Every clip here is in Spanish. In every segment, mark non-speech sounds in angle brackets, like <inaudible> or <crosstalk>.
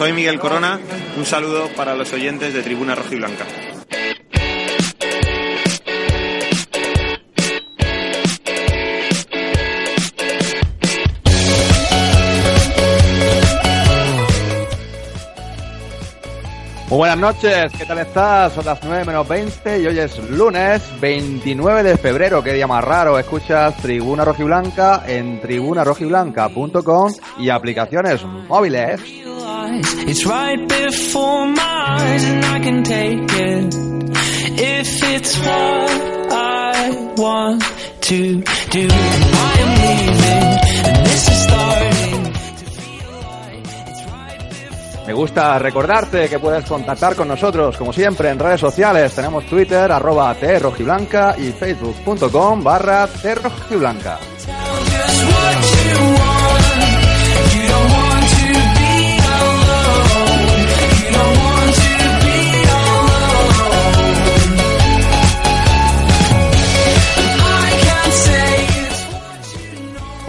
Soy Miguel Corona, un saludo para los oyentes de Tribuna Rojiblanca. Muy buenas noches, ¿qué tal estás? Son las 9 menos 20 y hoy es lunes 29 de febrero, qué día más raro. Escuchas Tribuna Rojiblanca en tribunarojiblanca.com y aplicaciones móviles. It's right before my eyes and I can take it if it's what I want to do. I am leaving and this is starting Me gusta recordarte que puedes contactar con nosotros, como siempre, en redes sociales. Tenemos Twitter, arroba trojiblanca y facebook.com barra trojiblanca.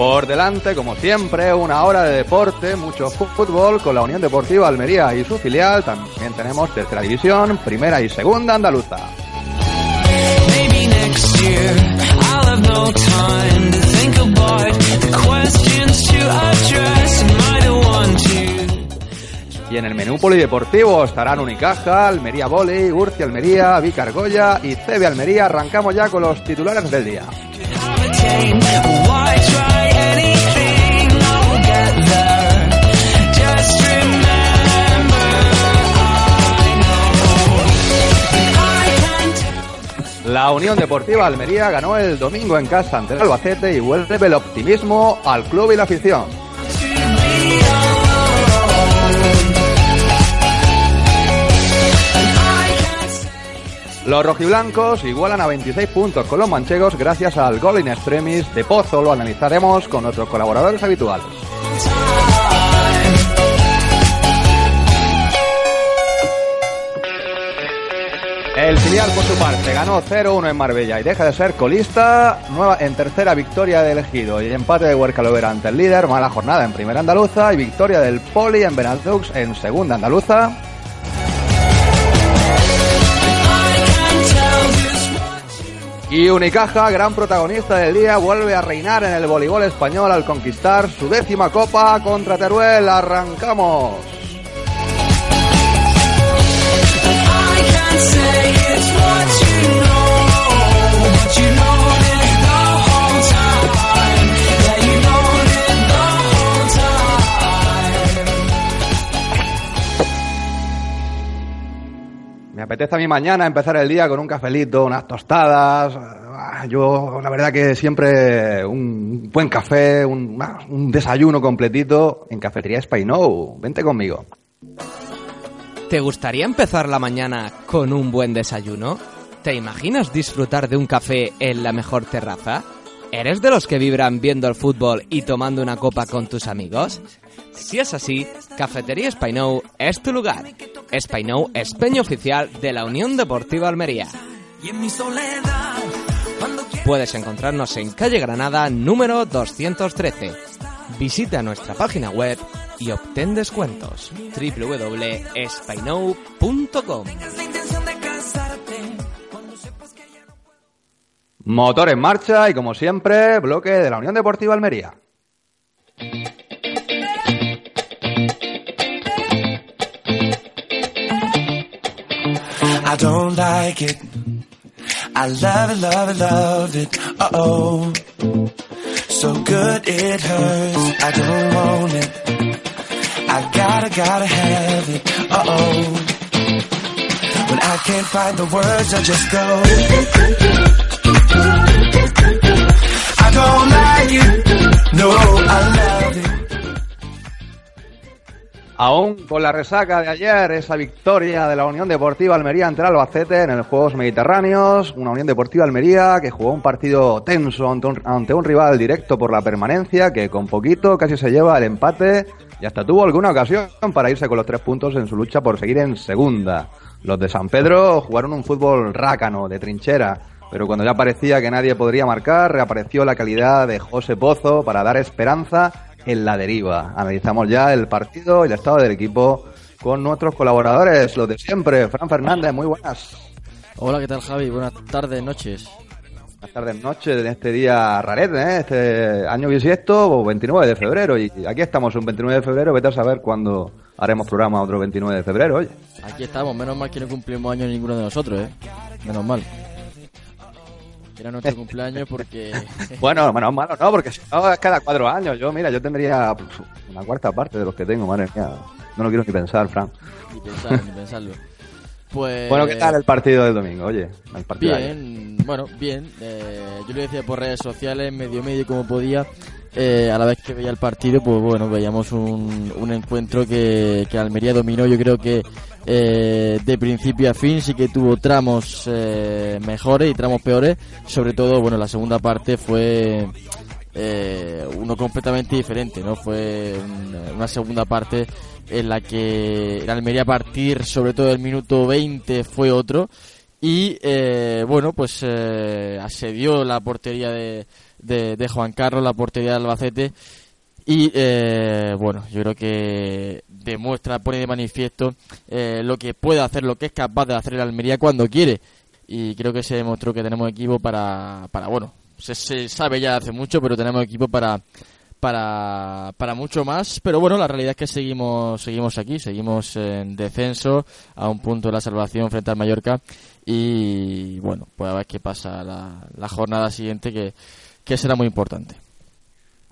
Por delante, como siempre, una hora de deporte, mucho fútbol con la Unión Deportiva Almería y su filial. También tenemos tercera división, primera y segunda andaluza. Y en el menú polideportivo estarán Unicaja, Almería Volley, Urci Almería, Vicar Goya y CB Almería. Arrancamos ya con los titulares del día. La Unión Deportiva Almería ganó el domingo en casa ante el Albacete y vuelve el optimismo al club y la afición. Los rojiblancos igualan a 26 puntos con los manchegos gracias al gol in extremis de Pozo. Lo analizaremos con nuestros colaboradores habituales. El filial por su parte ganó 0-1 en Marbella y deja de ser colista, nueva en tercera victoria de elegido y empate de Huerca Lovera ante el líder, mala jornada en primera andaluza y victoria del Poli en Benalux en segunda andaluza. Y Unicaja, gran protagonista del día, vuelve a reinar en el voleibol español al conquistar su décima copa contra Teruel. ¡Arrancamos! Apetece a mí mañana empezar el día con un cafelito, unas tostadas. Ah, Yo, la verdad que siempre un buen café, un, ah, un desayuno completito en Cafetería Spainou. Vente conmigo. ¿Te gustaría empezar la mañana con un buen desayuno? ¿Te imaginas disfrutar de un café en la mejor terraza? ¿Eres de los que vibran viendo el fútbol y tomando una copa con tus amigos? Si es así, Cafetería Spainou es tu lugar. Spainou es peño oficial de la Unión Deportiva Almería. Puedes encontrarnos en calle Granada número 213. Visita nuestra página web y obtén descuentos. www.spainou.com la intención de casarte, cuando sepas que ya no Motor en marcha y como siempre, bloque de la Unión Deportiva Almería. I don't like it. I love it, love it, love it. Uh oh. So good it hurts. I don't want it. I gotta, gotta have it. Uh oh. When I can't find the words, I just go. I don't like. No, I love it. Aún con la resaca de ayer, esa victoria de la Unión Deportiva Almería ante el Albacete en los Juegos Mediterráneos, una Unión Deportiva Almería que jugó un partido tenso ante un, ante un rival directo por la permanencia, que con poquito casi se lleva el empate y hasta tuvo alguna ocasión para irse con los tres puntos en su lucha por seguir en segunda. Los de San Pedro jugaron un fútbol rácano, de trinchera, pero cuando ya parecía que nadie podría marcar, reapareció la calidad de José Pozo para dar esperanza en la deriva. Analizamos ya el partido y el estado del equipo con nuestros colaboradores, los de siempre. Fran Fernández, muy buenas. Hola, ¿qué tal Javi? Buenas tardes, noches. Buenas tardes, noches en este día rarete, ¿eh? este año bisiesto, 29 de febrero. Y aquí estamos un 29 de febrero, vete a saber cuándo haremos programa otro 29 de febrero, oye. Aquí estamos, menos mal que no cumplimos años ninguno de nosotros, ¿eh? Menos mal. Era nuestro cumpleaños porque... <laughs> bueno, menos malo, no, porque si no es cada cuatro años. Yo, mira, yo tendría pues, una cuarta parte de los que tengo, madre mía. No lo quiero ni pensar, Fran. Ni pensarlo, ni pensarlo. Pues... Bueno, ¿qué tal el partido del domingo? Oye, el partido Bien, bueno, bien. Eh, yo lo decía por redes sociales, medio medio como podía. Eh, a la vez que veía el partido, pues bueno, veíamos un, un encuentro que, que Almería dominó. Yo creo que eh, de principio a fin sí que tuvo tramos eh, mejores y tramos peores. Sobre todo, bueno, la segunda parte fue uno completamente diferente, ¿no? Fue un- una segunda parte en la que el Almería a partir, sobre todo del minuto 20, fue otro. Y eh, bueno, pues eh, asedió la portería de, de, Juan Carlos, la portería de Albacete. Y eh, bueno, yo creo que demuestra, pone de manifiesto eh, lo que puede hacer, lo que es capaz de hacer el Almería cuando quiere. Y creo que se demostró que tenemos equipo para, para bueno, se, se sabe ya hace mucho, pero tenemos equipo para, para, para mucho más. Pero bueno, la realidad es que seguimos, seguimos aquí, seguimos en descenso, a un punto de la salvación frente al Mallorca. Y bueno, pues a ver qué pasa la, la jornada siguiente, que, que será muy importante.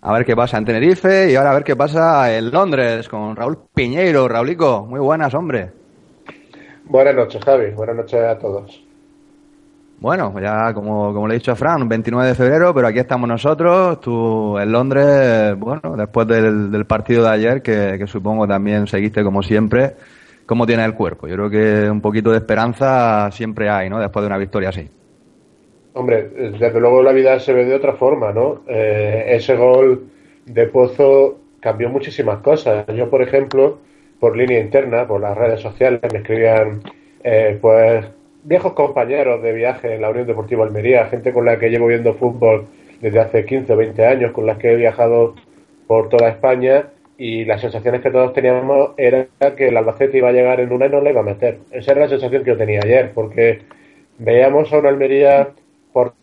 A ver qué pasa en Tenerife y ahora a ver qué pasa en Londres con Raúl Piñeiro. Raulico, muy buenas, hombre. Buenas noches, Javi. Buenas noches a todos. Bueno, ya como, como le he dicho a Fran, 29 de febrero, pero aquí estamos nosotros. Tú en Londres, bueno, después del, del partido de ayer, que, supongo también seguiste como siempre, ¿cómo tiene el cuerpo? Yo creo que un poquito de esperanza siempre hay, ¿no? Después de una victoria así. Hombre, desde luego la vida se ve de otra forma, ¿no? Eh, ese gol de Pozo cambió muchísimas cosas. Yo, por ejemplo, por línea interna, por las redes sociales, me escribían, eh, pues, viejos compañeros de viaje en la Unión Deportiva Almería, gente con la que llevo viendo fútbol desde hace 15 o 20 años, con las que he viajado por toda España y las sensaciones que todos teníamos era que el Albacete iba a llegar en una y no le iba a meter. Esa era la sensación que yo tenía ayer, porque veíamos a una Almería por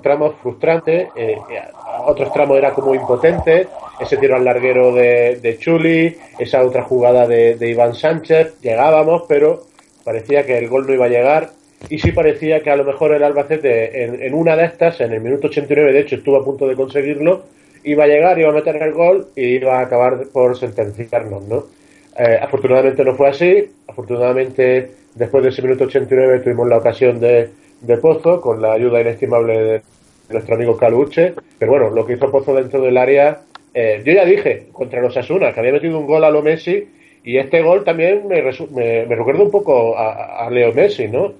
tramos frustrantes, eh, a otros tramos era como impotente, ese tiro al larguero de, Chuli, esa otra jugada de Iván Sánchez, llegábamos, pero parecía que el gol no iba a llegar y sí parecía que a lo mejor el Albacete en, en una de estas, en el minuto 89 de hecho estuvo a punto de conseguirlo, iba a llegar, iba a meter el gol y iba a acabar por sentenciarnos, ¿no? Eh, afortunadamente no fue así, afortunadamente después de ese minuto 89 tuvimos la ocasión de, de Pozo con la ayuda inestimable de nuestro amigo Caluche, pero bueno, lo que hizo Pozo dentro del área, eh, yo ya dije contra los Asuna que había metido un gol a lo Messi y este gol también me, resu- me, me recuerda un poco a, a Leo Messi, ¿no?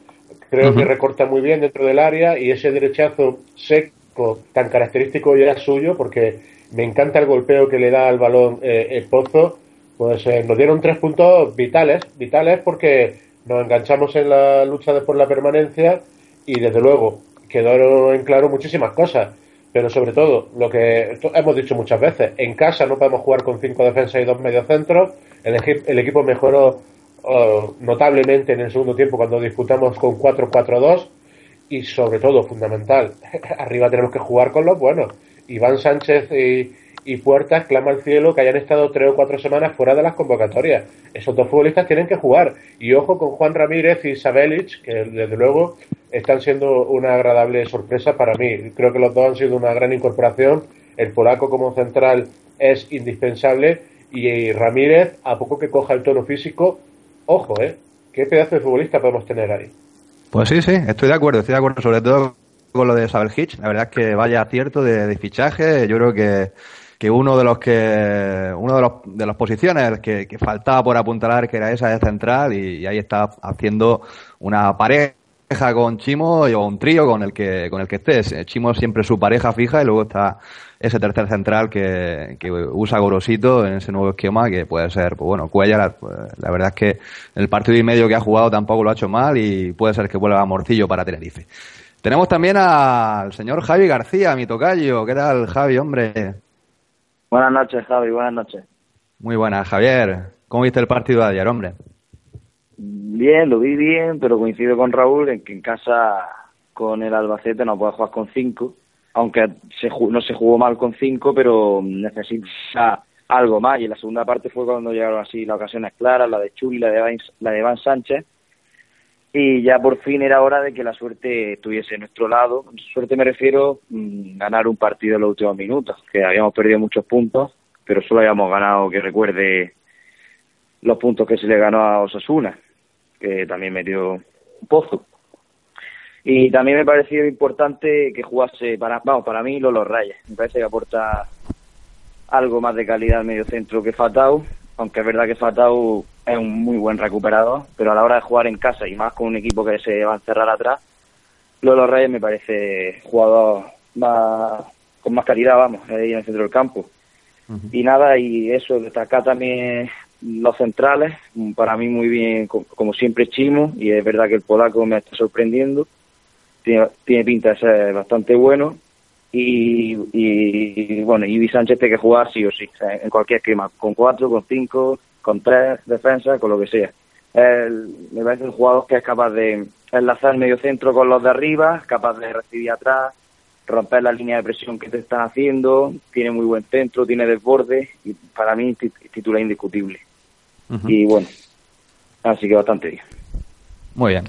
Creo que recorta muy bien dentro del área y ese derechazo seco tan característico ya es suyo porque me encanta el golpeo que le da al balón eh, el Pozo. Pues eh, nos dieron tres puntos vitales, vitales porque nos enganchamos en la lucha de por la permanencia y desde luego quedaron en claro muchísimas cosas. Pero sobre todo, lo que hemos dicho muchas veces, en casa no podemos jugar con cinco defensas y dos mediocentros. El, el equipo mejoró oh, notablemente en el segundo tiempo cuando disputamos con 4-4-2 y sobre todo, fundamental, <laughs> arriba tenemos que jugar con los buenos. Iván Sánchez y, y Puertas clama al cielo que hayan estado tres o cuatro semanas fuera de las convocatorias. Esos dos futbolistas tienen que jugar. Y ojo con Juan Ramírez y Sabelic, que desde luego están siendo una agradable sorpresa para mí. Creo que los dos han sido una gran incorporación. El polaco como central es indispensable y Ramírez, a poco que coja el tono físico, ojo, ¿eh? ¿Qué pedazo de futbolista podemos tener ahí? Pues sí, sí, estoy de acuerdo, estoy de acuerdo, sobre todo con lo de Sabel Hitch. La verdad es que vaya acierto de, de fichaje. Yo creo que, que uno de los que uno de los de las posiciones que, que faltaba por apuntalar que era esa de central y, ahí está haciendo una pareja con Chimo o un trío con el que con el que estés. Chimo siempre su pareja fija y luego está ese tercer central que, que usa Gorosito en ese nuevo esquema que puede ser, pues bueno, Cuellar, pues, la verdad es que el partido y medio que ha jugado tampoco lo ha hecho mal y puede ser que vuelva a Morcillo para Tenerife. Tenemos también al señor Javi García, mi tocayo. ¿Qué tal, Javi, hombre? Buenas noches, Javi, buenas noches. Muy buenas, Javier. ¿Cómo viste el partido de ayer, hombre? Bien, lo vi bien, pero coincido con Raúl en que en casa con el Albacete no puede jugar con cinco, aunque se, no se jugó mal con cinco, pero necesita algo más. Y en la segunda parte fue cuando llegaron así las ocasiones claras, la de Chuli, la de, Van, la de Van Sánchez, y ya por fin era hora de que la suerte estuviese a nuestro lado. Suerte me refiero mmm, ganar un partido en los últimos minutos, que habíamos perdido muchos puntos, pero solo habíamos ganado, que recuerde, los puntos que se le ganó a Osasuna, que también metió un pozo. Y también me pareció importante que jugase, para, vamos, para mí Lolo Reyes. Me parece que aporta algo más de calidad al medio centro que Fatau, aunque es verdad que Fatau es un muy buen recuperador, pero a la hora de jugar en casa y más con un equipo que se va a encerrar atrás, Lolo Reyes me parece jugador más, con más calidad, vamos, ahí en el centro del campo. Uh -huh. Y nada, y eso, destacar también los centrales, para mí muy bien, como siempre Chimo, y es verdad que el polaco me está sorprendiendo, tiene, tiene pinta de ser bastante bueno, y, y, bueno, y Sánchez tiene que jugar sí o sí, o sea, en cualquier esquema, con cuatro, con cinco, con tres defensas, con lo que sea. El, me parece un jugador que es capaz de enlazar el medio centro con los de arriba, capaz de recibir atrás, romper la línea de presión que te están haciendo, tiene muy buen centro, tiene desborde y para mí titular indiscutible. Uh -huh. Y bueno, así que bastante bien. Muy bien.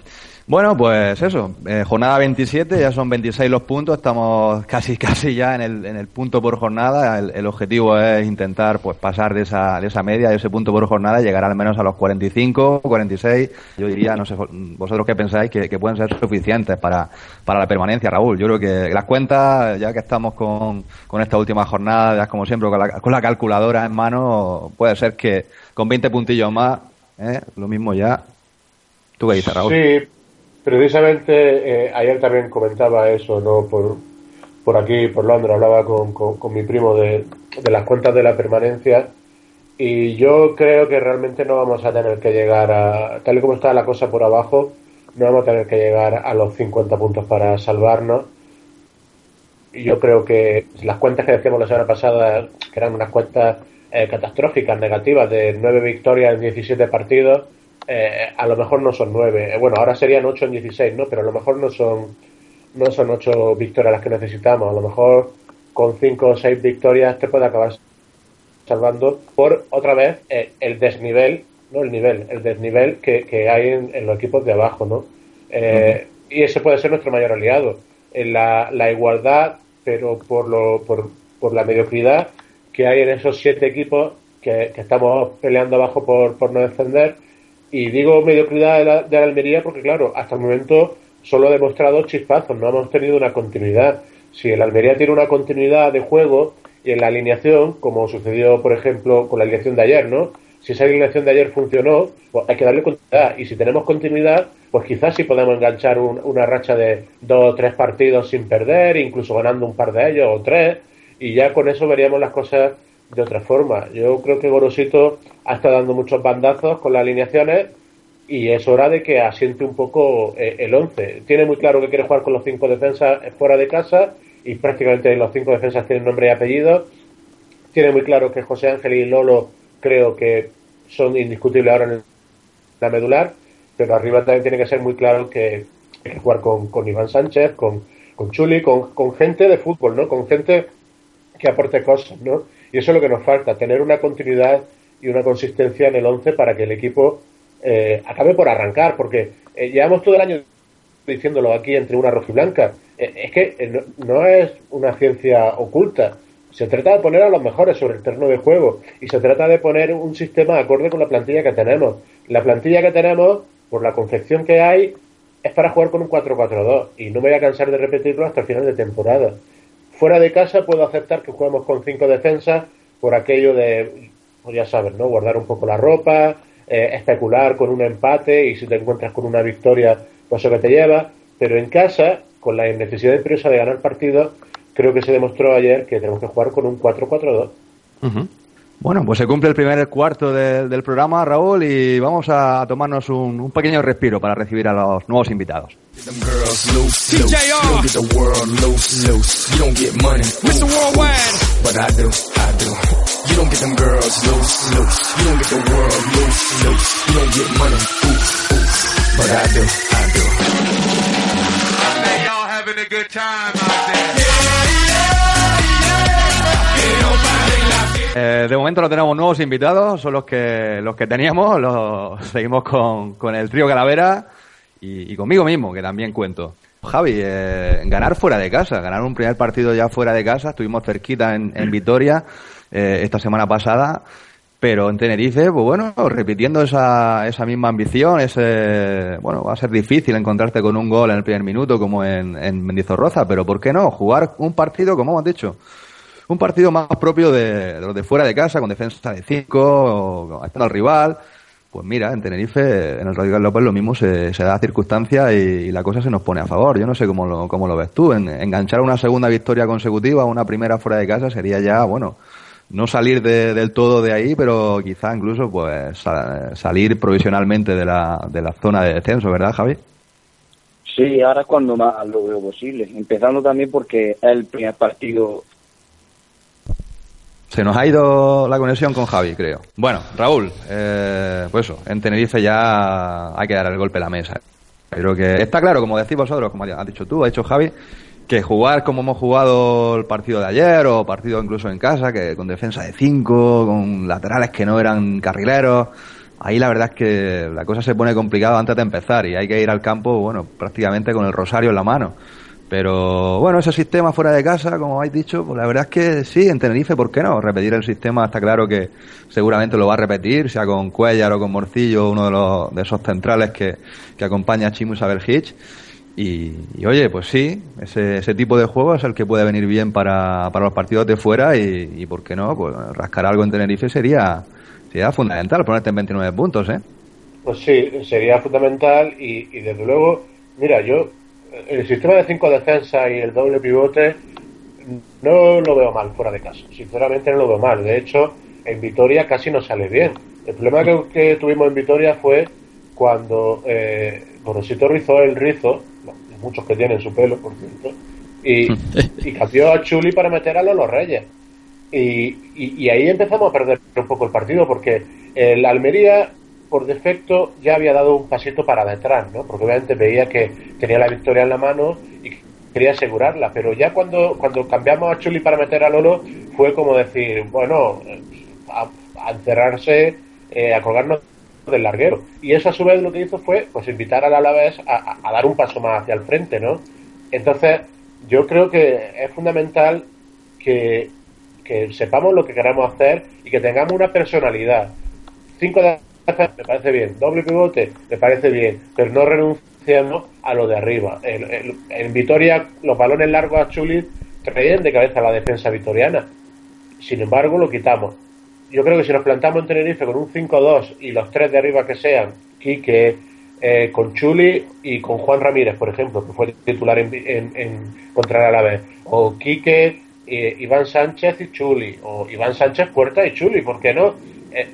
Bueno, pues eso, eh, jornada 27, ya son 26 los puntos, estamos <laughs> casi casi ya en el, en el punto por jornada, el, el, objetivo es intentar pues pasar de esa, de esa media, de ese punto por jornada, llegar al menos a los 45, 46, yo diría, no sé, vosotros qué pensáis, que, que pueden ser suficientes para, para la permanencia, Raúl, yo creo que las cuentas, ya que estamos con, con esta última jornada, ya como siempre con la, con la calculadora en mano, puede ser que con 20 puntillos más, ¿eh? lo mismo ya, ¿tú qué Raúl? Sí Precisamente eh, ayer también comentaba eso, ¿no? Por, por aquí, por Londres, hablaba con, con, mi primo de, de, las cuentas de la permanencia y yo creo que realmente no vamos a tener que llegar a, tal y como está la cosa por abajo, no vamos a tener que llegar a los 50 puntos para salvarnos. Yo creo que las cuentas que decíamos la semana pasada, que eran unas cuentas eh, catastróficas, negativas, de 9 victorias en 17 partidos, eh, a lo mejor no son nueve, bueno, ahora serían ocho en 16, ¿no? Pero a lo mejor no son no son ocho victorias las que necesitamos, a lo mejor con cinco o seis victorias te puede acabar salvando por otra vez eh, el desnivel, no el nivel, el desnivel que, que hay en, en, los equipos de abajo, ¿no? Eh, uh -huh. Y ese puede ser nuestro mayor aliado, en la, la igualdad, pero por, lo, por, por la mediocridad que hay en esos siete equipos que, que estamos peleando abajo por, por no defender y digo mediocridad de la, de la, Almería porque, claro, hasta el momento solo ha demostrado chispazos, no hemos tenido una continuidad. Si el Almería tiene una continuidad de juego y en la alineación, como sucedió, por ejemplo, con la alineación de ayer, ¿no? Si esa alineación de ayer funcionó, pues hay que darle continuidad. Y si tenemos continuidad, pues quizás sí podemos enganchar un, una racha de dos o tres partidos sin perder, incluso ganando un par de ellos o tres, y ya con eso veríamos las cosas de otra forma. Yo creo que Gorosito ha estado dando muchos bandazos con las alineaciones y es hora de que asiente un poco eh, el 11. Tiene muy claro que quiere jugar con los cinco defensas fuera de casa y prácticamente los cinco defensas tienen nombre y apellido. Tiene muy claro que José Ángel y Lolo creo que son indiscutibles ahora en la medular, pero arriba también tiene que ser muy claro que hay que jugar con, con Iván Sánchez, con, con Chuli, con, con gente de fútbol, ¿no? Con gente que aporte cosas, ¿no? Y eso es lo que nos falta, tener una continuidad y una consistencia en el 11 para que el equipo eh, acabe por arrancar, porque eh, llevamos todo el año diciéndolo aquí entre una rojiblanca. Eh, es que no, no, es una ciencia oculta. Se trata de poner a los mejores sobre el terreno de juego y se trata de poner un sistema acorde con la plantilla que tenemos. La plantilla que tenemos, por la confección que hay, es para jugar con un 4-4-2 y no me voy a cansar de repetirlo hasta el final de temporada. Fuera de casa puedo aceptar que juguemos con cinco defensas por aquello de, pues ya sabes, ¿no? Guardar un poco la ropa, eh, especular con un empate y si te encuentras con una victoria, pues eso que te lleva. Pero en casa, con la necesidad imperiosa de ganar partidos, creo que se demostró ayer que tenemos que jugar con un 4-4-2. Bueno, pues se cumple el primer cuarto de- del programa, Raúl, y vamos a tomarnos un pequeño respiro para recibir a los nuevos invitados. Them girls loose, loose. You don't get the world loose, loose. You don't get money. Mr. Worldwide. But I do, I do. You don't get them girls loose, loose. You don't get the world loose, loose. You don't get money. Ooh, ooh. But I do, I do. y'all having a good time out there. Eh, de momento no tenemos nuevos invitados, son los que los que teníamos, los, <laughs> seguimos con, con el trío Calavera y, y conmigo mismo, que también cuento. Javi, eh, ganar fuera de casa, ganar un primer partido ya fuera de casa, estuvimos cerquita en, en Vitoria eh, esta semana pasada, pero en Tenerife, pues bueno, repitiendo esa, esa misma ambición, ese, bueno, va a ser difícil encontrarte con un gol en el primer minuto como en, en Mendizorroza, pero ¿por qué no? Jugar un partido, como hemos dicho, un partido más propio de, de los de fuera de casa, con defensa de 5, estando al rival. Pues mira, en Tenerife, en el Radical López, lo mismo se, se da circunstancia y, y la cosa se nos pone a favor. Yo no sé cómo lo, cómo lo ves tú. En, enganchar una segunda victoria consecutiva, una primera fuera de casa, sería ya, bueno, no salir de- del todo de ahí, pero quizá incluso pues sa- salir provisionalmente de la, de la zona de descenso, ¿verdad, Javi? Sí, ahora es cuando más lo veo posible. Empezando también porque es el primer partido. Se nos ha ido la conexión con Javi, creo. Bueno, Raúl, eh, pues eso, en Tenerife ya hay que dar el golpe a la mesa. Creo que está claro, como decís vosotros, como has dicho tú, ha dicho Javi, que jugar como hemos jugado el partido de ayer o partido incluso en casa, que con defensa de 5, con laterales que no eran carrileros, ahí la verdad es que la cosa se pone complicada antes de empezar y hay que ir al campo, bueno, prácticamente con el rosario en la mano. Pero bueno, ese sistema fuera de casa, como habéis dicho, pues la verdad es que sí, en Tenerife, ¿por qué no? Repetir el sistema está claro que seguramente lo va a repetir, sea con Cuellar o con Morcillo, uno de, los, de esos centrales que, que acompaña a Chimu Hitch. Y, y, oye, pues sí, ese, ese tipo de juego es el que puede venir bien para, para los partidos de fuera y, y ¿por qué no? Pues rascar algo en Tenerife sería, sería fundamental, ponerte en 29 puntos, ¿eh? Pues sí, sería fundamental y, y desde luego, mira, yo el sistema de cinco defensas y el doble pivote no lo veo mal fuera de casa. Sinceramente no lo veo mal. De hecho, en Vitoria casi no sale bien. El problema que, tuvimos en Vitoria fue cuando eh, Gorosito rizó el rizo, muchos que tienen su pelo, por cierto, y, y cambió a Chuli para meter a Lolo Reyes. Y, y, y ahí empezamos a perder un poco el partido porque el Almería por defecto ya había dado un pasito para detrás, ¿no? Porque obviamente veía que tenía la victoria en la mano y quería asegurarla, pero ya cuando, cuando cambiamos a Chuli para meter a Lolo fue como decir, bueno, a, a encerrarse, eh, a colgarnos del larguero. Y eso a su vez lo que hizo fue pues invitar al Alavés a, a, a dar un paso más hacia el frente, ¿no? Entonces, yo creo que es fundamental que, que sepamos lo que queremos hacer y que tengamos una personalidad. Cinco de me parece bien, doble pivote me parece bien, pero no renunciamos a lo de arriba. En, en, en Vitoria los balones largos a Chuli traían de cabeza la defensa vitoriana. Sin embargo, lo quitamos. Yo creo que si nos plantamos en Tenerife con un 5-2 y los tres de arriba que sean, Quique, eh, con Chuli y con Juan Ramírez, por ejemplo, que fue titular en, en, en contra el Alavés, o Quique, eh, Iván Sánchez y Chuli, o Iván Sánchez, Puerta y Chuli, ¿por qué no? Eh,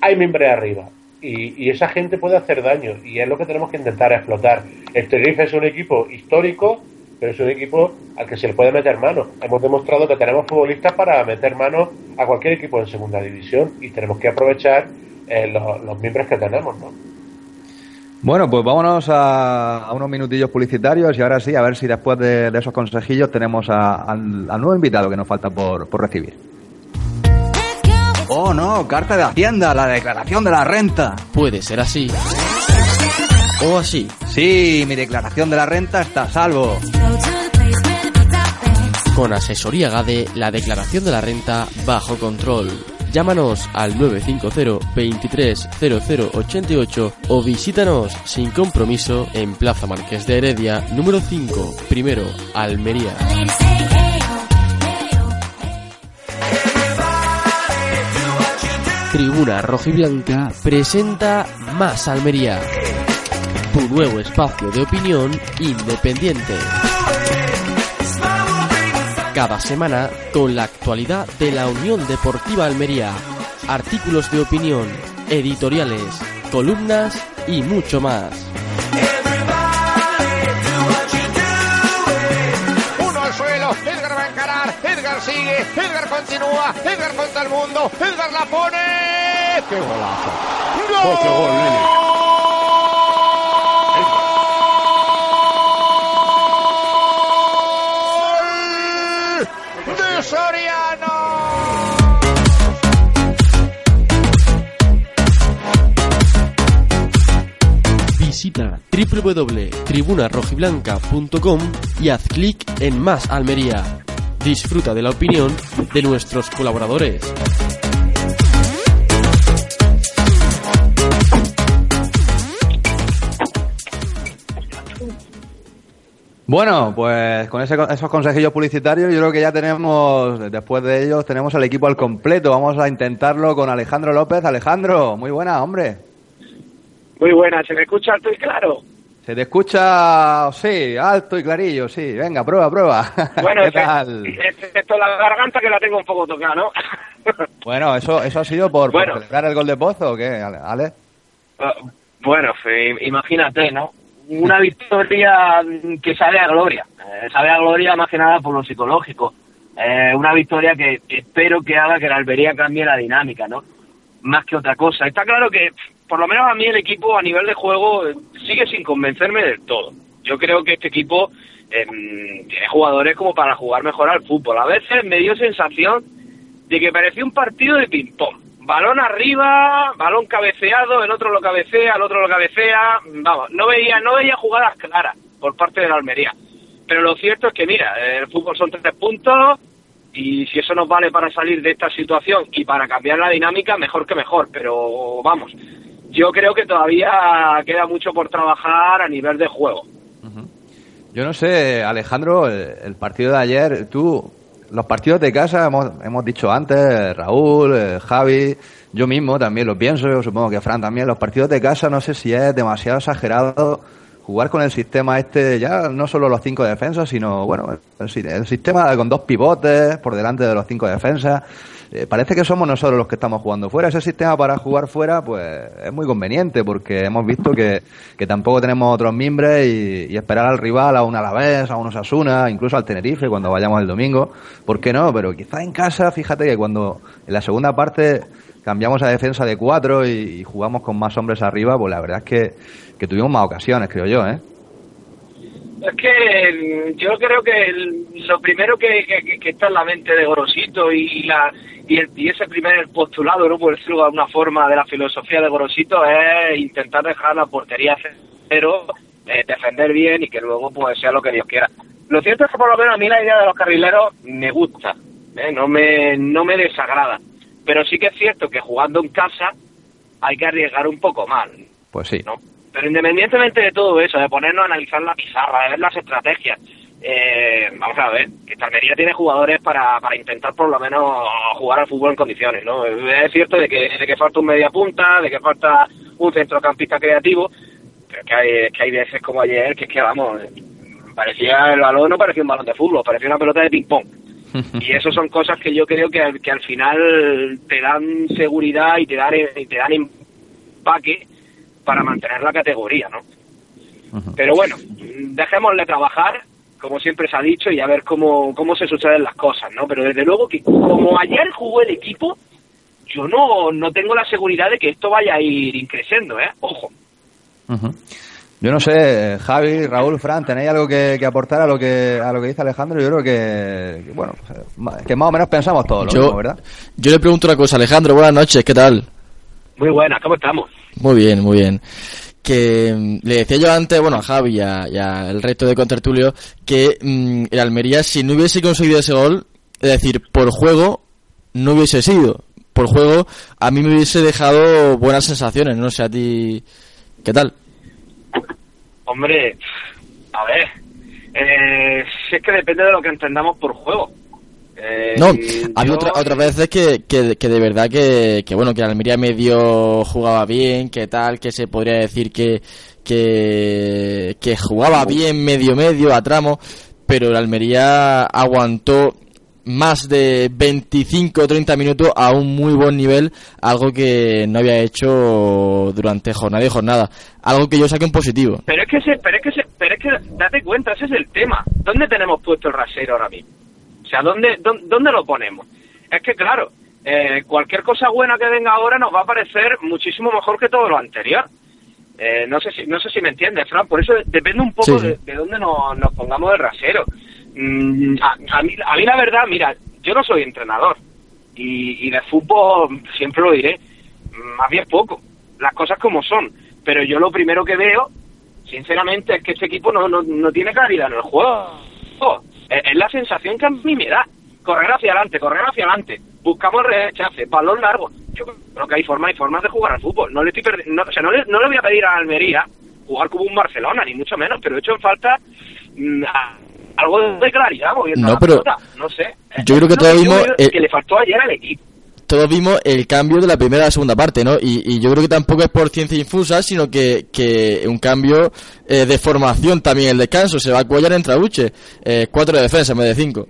hay mimbre arriba y, y, esa gente puede hacer daño y es lo que tenemos que intentar explotar. El Tenerife es un equipo histórico, pero es un equipo al que se le puede meter mano. Hemos demostrado que tenemos futbolistas para meter mano a cualquier equipo en segunda división y tenemos que aprovechar eh, los, miembros que tenemos, ¿no? Bueno, pues vámonos a, unos minutillos publicitarios y ahora sí, a ver si después de, esos consejillos tenemos a, al, nuevo invitado que nos falta por recibir. Oh, no, carta de Hacienda, la declaración de la renta. Puede ser así. O así. Sí, mi declaración de la renta está a salvo. Con asesoría GADE, la declaración de la renta bajo control. Llámanos al 950 23 0088 o visítanos sin compromiso en Plaza Marqués de Heredia, número 5, primero, Almería. Tribuna Rojiblanca presenta Más Almería, tu nuevo espacio de opinión independiente. Cada semana con la actualidad de la Unión Deportiva Almería, artículos de opinión, editoriales, columnas y mucho más. Edgar sigue, Edgar continúa, Edgar contra el mundo, Edgar la pone. ¡Qué golazo! ¡Gol! Oh, qué gol! ¡De Soriano! Visita www.tribunarrojiblanca.com y haz clic en Más Almería. Disfruta de la opinión de nuestros colaboradores. Bueno, pues con ese- esos consejillos publicitarios yo creo que ya tenemos, después de ellos, tenemos el equipo al completo. Vamos a intentarlo con Alejandro López. Alejandro, muy buena, hombre. Muy buena, ¿se me escucha alto y claro? Se te escucha, sí, alto y clarillo, sí. Venga, prueba, prueba. <laughs> Bueno, ¿Qué tal? <laughs> excepto la garganta que la tengo un poco tocada, ¿no? <laughs> Bueno, eso, eso ha sido por, por Bueno. celebrar el gol de Pozo, ¿o qué, Ale? Ah, bueno, imagínate, ¿no? Una victoria que sabe a gloria. Eh, sabe a gloria más que nada por lo psicológico. Eh, una victoria que espero que haga que la Almería cambie la dinámica, ¿no? Más que otra cosa. Está claro que, por lo menos a mí, el equipo a nivel de juego eh, sigue sin convencerme del todo. Yo creo que este equipo em, tiene jugadores como para jugar mejor al fútbol. A veces me dio sensación de que parecía un partido de ping-pong. Balón arriba, balón cabeceado, el otro lo cabecea, el otro lo cabecea. Vamos, no veía, no veía jugadas claras por parte de la Almería. Pero lo cierto es que, mira, el fútbol son tres puntos y si eso nos vale para salir de esta situación y para cambiar la dinámica, mejor que mejor. Pero vamos, yo creo que todavía queda mucho por trabajar a nivel de juego. Yo no sé, Alejandro, el, partido de ayer, tú, los partidos de casa, hemos, hemos dicho antes, Raúl, eh, Javi, yo mismo también lo pienso, yo supongo que Fran también, los partidos de casa no sé si es demasiado exagerado jugar con el sistema este, ya no solo los cinco defensas, sino, bueno, el sistema con dos pivotes por delante de los cinco defensas. Eh, parece que somos nosotros los que estamos jugando fuera. Ese sistema para jugar fuera, pues es muy conveniente porque hemos visto que, que tampoco tenemos otros mimbres y, y esperar al rival, a un Alavés, a un Osasuna, incluso al Tenerife cuando vayamos el domingo. ¿Por qué no? Pero quizás en casa, fíjate que cuando en la segunda parte cambiamos a defensa de cuatro y, y jugamos con más hombres arriba, pues la verdad es que, que tuvimos más ocasiones, creo yo, ¿eh? Es que yo creo que el- lo primero que, que- que está en la mente de Gorosito y, la y, el- y ese primer postulado, no por decirlo de alguna forma, de la filosofía de Gorosito es intentar dejar la portería cero, eh, defender bien y que luego pues sea lo que Dios quiera. Lo cierto es que por lo menos a mí la idea de los carrileros me gusta, ¿eh? no me no me desagrada, pero sí que es cierto que jugando en casa hay que arriesgar un poco más, Pues sí. ¿no? Pero independientemente de todo eso, de ponernos a analizar la pizarra, de ver las estrategias, eh, vamos a ver, que Almería tiene jugadores para, para intentar por lo menos jugar al fútbol en condiciones, ¿no? Es cierto de que, de que falta un media punta, de que falta un centrocampista creativo, pero que hay, que hay veces como ayer que es que, vamos, parecía el balón, no parecía un balón de fútbol, parecía una pelota de ping-pong. <laughs> Y eso son cosas que yo creo que, al- que al final te dan seguridad y te dan, y te dan empaque para mantener la categoría, ¿no? Pero bueno, dejémosle trabajar, como siempre se ha dicho, y a ver cómo, cómo se suceden las cosas, ¿no? Pero desde luego que como ayer jugó el equipo, yo no, no tengo la seguridad de que esto vaya a ir increciendo, ¿eh? Ojo. Yo no sé, Javi, Raúl, Fran, ¿tenéis algo que, que aportar a lo que a lo que dice Alejandro? Yo creo que, que, bueno, ma- que más o menos pensamos todos lo Yo, mismo, ¿verdad? yo le pregunto una cosa, Alejandro, buenas noches, ¿qué tal? Muy buena, ¿cómo estamos? Muy bien, muy bien. Que mm, le decía yo antes, bueno, a Javi y a, y a el resto de contertulio, que mm, el Almería, si no hubiese conseguido ese gol, es decir, por juego, no hubiese sido. Por juego, a mí me hubiese dejado buenas sensaciones, no sé a ti, ¿qué tal? Hombre, a ver, eh, si es que depende de lo que entendamos por juego. Eh, No, yo- había otra, otras veces que, que, que de verdad que, que, bueno, que el Almería medio jugaba bien, que tal, que se podría decir que, que, que jugaba bien medio medio a tramo, pero el Almería aguantó más de 25 o 30 minutos a un muy buen nivel, algo que no había hecho durante jornada y jornada, algo que yo saqué en positivo. Pero es que se, pero es que se, pero es que date cuenta, ese es el tema. ¿Dónde tenemos puesto el rasero ahora mismo? O sea, ¿dónde, dónde, dónde lo ponemos? Es que claro, eh, cualquier cosa buena que venga ahora nos va a parecer muchísimo mejor que todo lo anterior. Eh, no sé si no sé si me entiendes, Fran. Por eso depende un poco Sí. De, de dónde nos, nos pongamos el rasero. Mm, a, a mí, a mí la verdad, mira, yo no soy entrenador y, y de fútbol siempre lo diré, más bien poco, las cosas como son. Pero yo lo primero que veo, sinceramente, es que este equipo no, no, no tiene claridad en el juego. Es la sensación que a mí me da. Correr hacia adelante, correr hacia adelante. Buscamos rechace, balón largo. Yo creo que hay formas y formas de jugar al fútbol. No le estoy no, o sea, no le, no le voy a pedir a Almería jugar como un Barcelona, ni mucho menos, pero he hecho en falta mm, algo de claridad No, pero. No sé. yo creo que veo el- que le faltó ayer al equipo. Todos vimos el cambio de la primera a la segunda parte, ¿no? Y, y yo creo que tampoco es por ciencia infusa, sino que, que un cambio eh, de formación también el descanso. Se va a Cuellar en Trauche. Eh, cuatro de defensa en vez de cinco.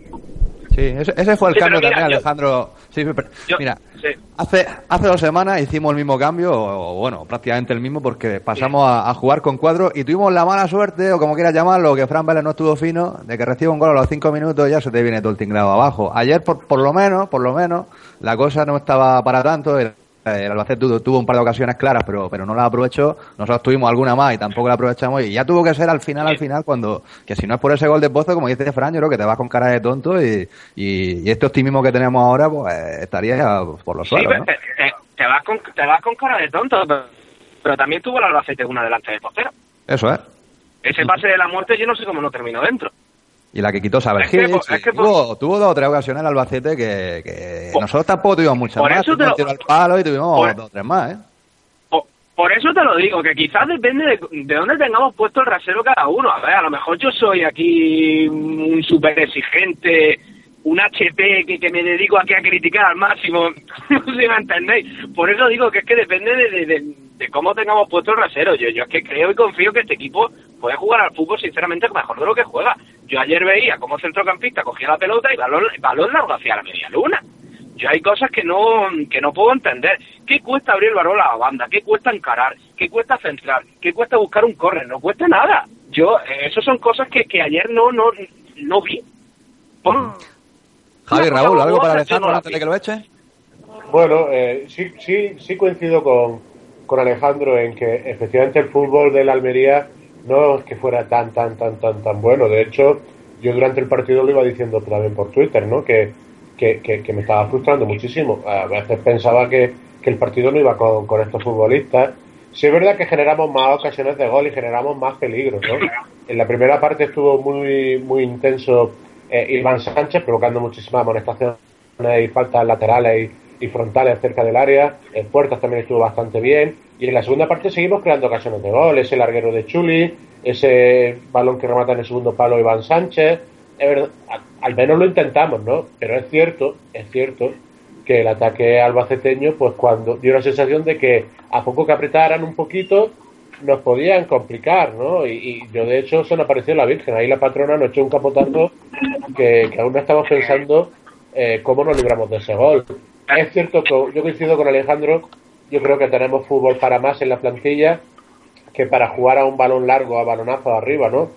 Sí, ese, ese fue el Sí, cambio mira, también, yo- Alejandro. Sí, pero- mira, Sí. hace, hace dos semanas hicimos el mismo cambio, o bueno, prácticamente el mismo, porque pasamos a, a jugar con cuatro y tuvimos la mala suerte, o como quieras llamarlo, que Fran Vélez no estuvo fino, de que recibe un gol a los cinco minutos y ya se te viene todo el tinglado abajo. Ayer, por, por lo menos, por lo menos, la cosa no estaba para tanto. El, el Albacete tuvo, tuvo un par de ocasiones claras, pero, pero no las aprovechó. Nosotros tuvimos alguna más y tampoco la aprovechamos. Y ya tuvo que ser al final, al final, cuando, que si no es por ese gol de Pozo, como dice Fran, yo creo que te vas con cara de tonto y, y, y este optimismo que tenemos ahora, pues estaría ya por los Sí, suelos, ¿no? te, te- te vas con, te vas con cara de tonto, pero, pero también tuvo el Albacete una delante del portero. Eso es. Ese pase de la muerte yo no sé cómo no terminó dentro. Y la que quitó Saber Es que que tuvo, tuvo dos o tres ocasiones el Albacete que, nosotros tampoco tuvimos muchas por más. eso te lo- tiro al palo y tuvimos por- dos o tres más, ¿eh? Por, por eso te lo digo, que quizás depende de, de dónde tengamos puesto el rasero cada uno. A ver, a lo mejor yo soy aquí un súper exigente, un HP que, que me dedico aquí a criticar al máximo, <laughs> no sé si me entendéis. Por eso digo que es que depende de, de- de- de cómo tengamos puesto el rasero. Yo, yo es que creo y confío que este equipo puede jugar al fútbol sinceramente mejor de lo que juega. Yo ayer veía como centrocampista cogía la pelota y balón, balón largo hacia la media luna. Yo hay cosas que no que no puedo entender. ¿Qué cuesta abrir el balón a la banda? ¿Qué cuesta encarar? ¿Qué cuesta centrar? ¿Qué cuesta buscar un córner? No cuesta nada. Yo, eh, eso son cosas que, que ayer no no no vi. Por- Javi, Raúl, ¿algo para Alejandro antes de que lo eche? Bueno, eh, sí, sí, sí coincido con, con Alejandro en que efectivamente el fútbol de la Almería no es que fuera tan, tan, tan, tan, tan bueno. De hecho, yo durante el partido lo iba diciendo también por Twitter, ¿no? Que, que, que, me estaba frustrando muchísimo. A veces pensaba que, que el partido no iba con, con estos futbolistas. Sí es verdad que generamos más ocasiones de gol y generamos más peligros, ¿no? En la primera parte estuvo muy, muy intenso eh, Iván Sánchez, provocando muchísimas amonestaciones y faltas laterales y, y frontales cerca del área. En puertas también estuvo bastante bien. Y en la segunda parte seguimos creando ocasiones de gol. Ese larguero de Chuli, ese balón que remata en el segundo palo Iván Sánchez. Es verdad, al menos lo intentamos, ¿no? Pero es cierto, es cierto que el ataque albaceteño, pues cuando dio la sensación de que a poco que apretaran un poquito, nos podían complicar, ¿no? Y, y yo, de hecho, se nos apareció la Virgen. Ahí la patrona nos echó un capotazo que, que aún no estamos pensando eh, cómo nos libramos de ese gol. Es cierto que yo coincido con Alejandro, yo creo que tenemos fútbol para más en la plantilla que para jugar a un balón largo, a balonazo arriba, ¿no?